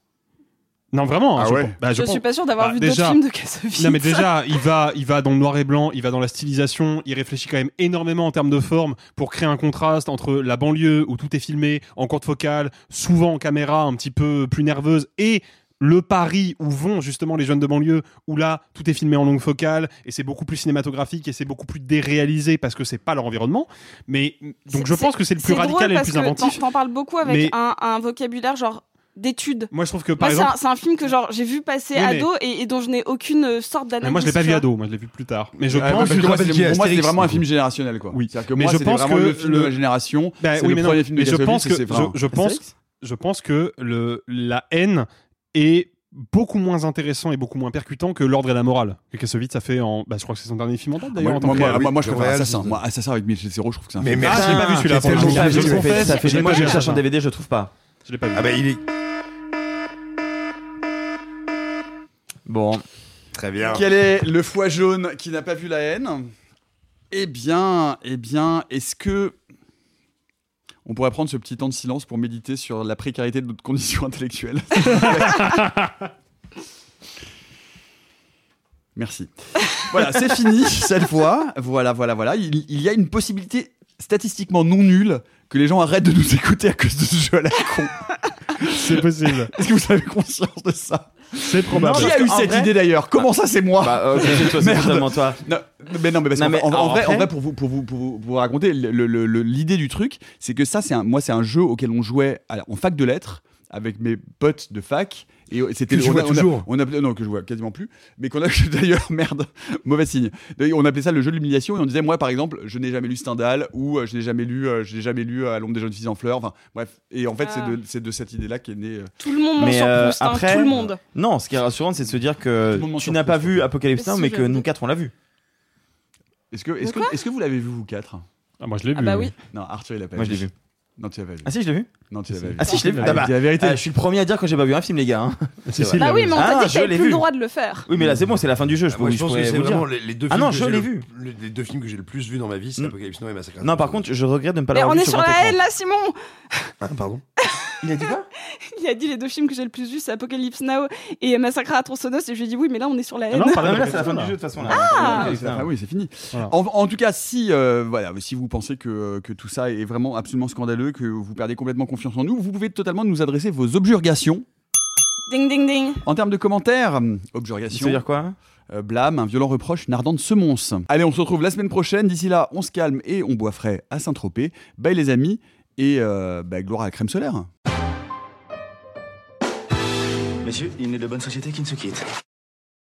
Non, vraiment. hein, Ah je, ouais pense- bah, Je, suis pas sûr d'avoir bah, vu déjà- d'autres films de Kassovitz. Non mais déjà, il va, il va dans le noir et blanc, il va dans la stylisation, il réfléchit quand même énormément en termes de forme pour créer un contraste entre la banlieue où tout est filmé en courte focale, souvent en caméra un petit peu plus nerveuse, et le Paris où vont justement les jeunes de banlieue, où là tout est filmé en longue focale et c'est beaucoup plus cinématographique et c'est beaucoup plus déréalisé parce que c'est pas leur environnement. Mais donc je pense que c'est le plus radical et le plus que inventif. T'en t'en parles beaucoup avec Mais- un, un vocabulaire genre d'études. Moi je trouve que par Moi, c'est exemple, un, c'est un film que genre j'ai vu passer Oui, mais- ado et, et dont je n'ai aucune sorte d'analyse. moi je l'ai pas vu ado, moi je l'ai vu plus tard. Mais je pense que moi, a pour moi, c'est Astérix, vraiment un film générationnel, quoi. Oui. C'est-à-dire que Mais moi, je c'était pense vraiment que le film de ma génération. Bah, c'est oui, le mais non, premier film de mais je pense que je, je pense je pense que le la haine est beaucoup moins intéressant et beaucoup moins percutant que l'ordre et la morale que Kassovitz a fait en bah, je crois que c'est son dernier film en date d'ailleurs Moi, en tant moi, que moi, moi, moi, je préfère Assassin. Moi, Assassin avec Michel Serrault, je trouve que c'est un Mais film. merci. Ah, je l'ai pas vu celui-là, Je je confesse, Ça fait je que je cherche en DVD, je le trouve pas. Je l'ai pas vu. Ah bah il est Bon, très bien. Quel est le foie jaune qui n'a pas vu la haine? Eh bien, eh bien, est-ce que on pourrait prendre ce petit temps de silence pour méditer sur la précarité de notre condition intellectuelle Merci. Voilà, c'est fini cette fois. Voilà, voilà, voilà. Il, il y a une possibilité statistiquement non nulle que les gens arrêtent de nous écouter à cause de ce jeu à la con. C'est possible. Est-ce que vous avez conscience de ça? C'est probable. Qui a eu cette vrai- idée d'ailleurs? Comment ça, c'est moi? Bah, ok, c'est totalement toi. Non, mais non, mais parce Non, qu'en mais en, en alors vrai, en vrai, pour vous, pour vous, pour vous, pour vous raconter, l'idée du truc, c'est que ça, c'est un, moi, c'est un jeu auquel on jouait à- en fac de lettres avec mes potes de fac. Et c'était Que tu on a- vois on a- toujours. On appelait, non, que je vois quasiment plus, mais qu'on a d'ailleurs, merde, mauvais signe. On appelait ça le jeu de l'humiliation et on disait, moi, par exemple, je n'ai jamais lu Stendhal ou euh, je n'ai jamais lu, euh, je n'ai jamais lu euh, À l'ombre des jeunes filles en fleurs. Enfin, bref. Et en fait, Ah. c'est de, c'est de cette idée-là qu'est née. euh, Tout le monde Mais, euh, Proust, hein, après- tout le monde. Non, ce qui est rassurant, c'est de se dire que tu n'as pas vu. Apocalypse Now, Mais que je- nous quatre, on l'a vu. Est-ce que, est-ce De que, est-ce que vous l'avez vu vous quatre? Ah, moi je l'ai vu. Ah bah oui. Non, Arthur, il a pas Moi, je vu. l'ai vu. Non, tu l'as pas vu. Ah si, je l'ai vu. Non, tu l'as pas vu. Ah si, je l'ai vu. Ah, Ah, bah, la vérité. euh, je suis le premier à dire que j'ai pas vu un film, les gars. hein. Si, si, il Bah oui, mais on Ah, t'a dit que plus le droit de le faire. Oui, mais là, c'est bon, c'est la fin du jeu. Je, Ah, Moi, je je pense que c'est vraiment les, les deux Ah films non, que je j'ai l'ai le- vu. le- les deux films que j'ai le plus vu dans ma vie, c'est Mm. Apocalypse Now et Massacre. Non, par contre, je regrette de ne pas Mais l'avoir on vu est sur sur grand la haine là, Simon Ah, pardon. Il a dit quoi Il a dit les deux films que j'ai le plus vu, c'est Apocalypse Now et Massacre à la tronçonneuse. Et je lui ai dit oui, mais là, on est sur la haine. Non, pardon, c'est la fin du jeu de toute façon. Là. Ah, ah, ah oui, c'est fini. En, tout cas, si, euh, voilà, si vous pensez que, que tout ça est vraiment absolument scandaleux, que vous perdez complètement confiance en nous, vous pouvez totalement nous adresser vos objurgations. Ding, ding, ding. En termes de commentaires, objurgation. C'est-à-dire quoi euh, Blâme, un violent reproche, une ardente semonce. Allez, on se retrouve la semaine prochaine. D'ici là, on se calme et on boit frais à Saint-Tropez. Bye les amis et euh, bah, gloire à la crème solaire. Messieurs, il n'est de bonne société qui ne se quitte.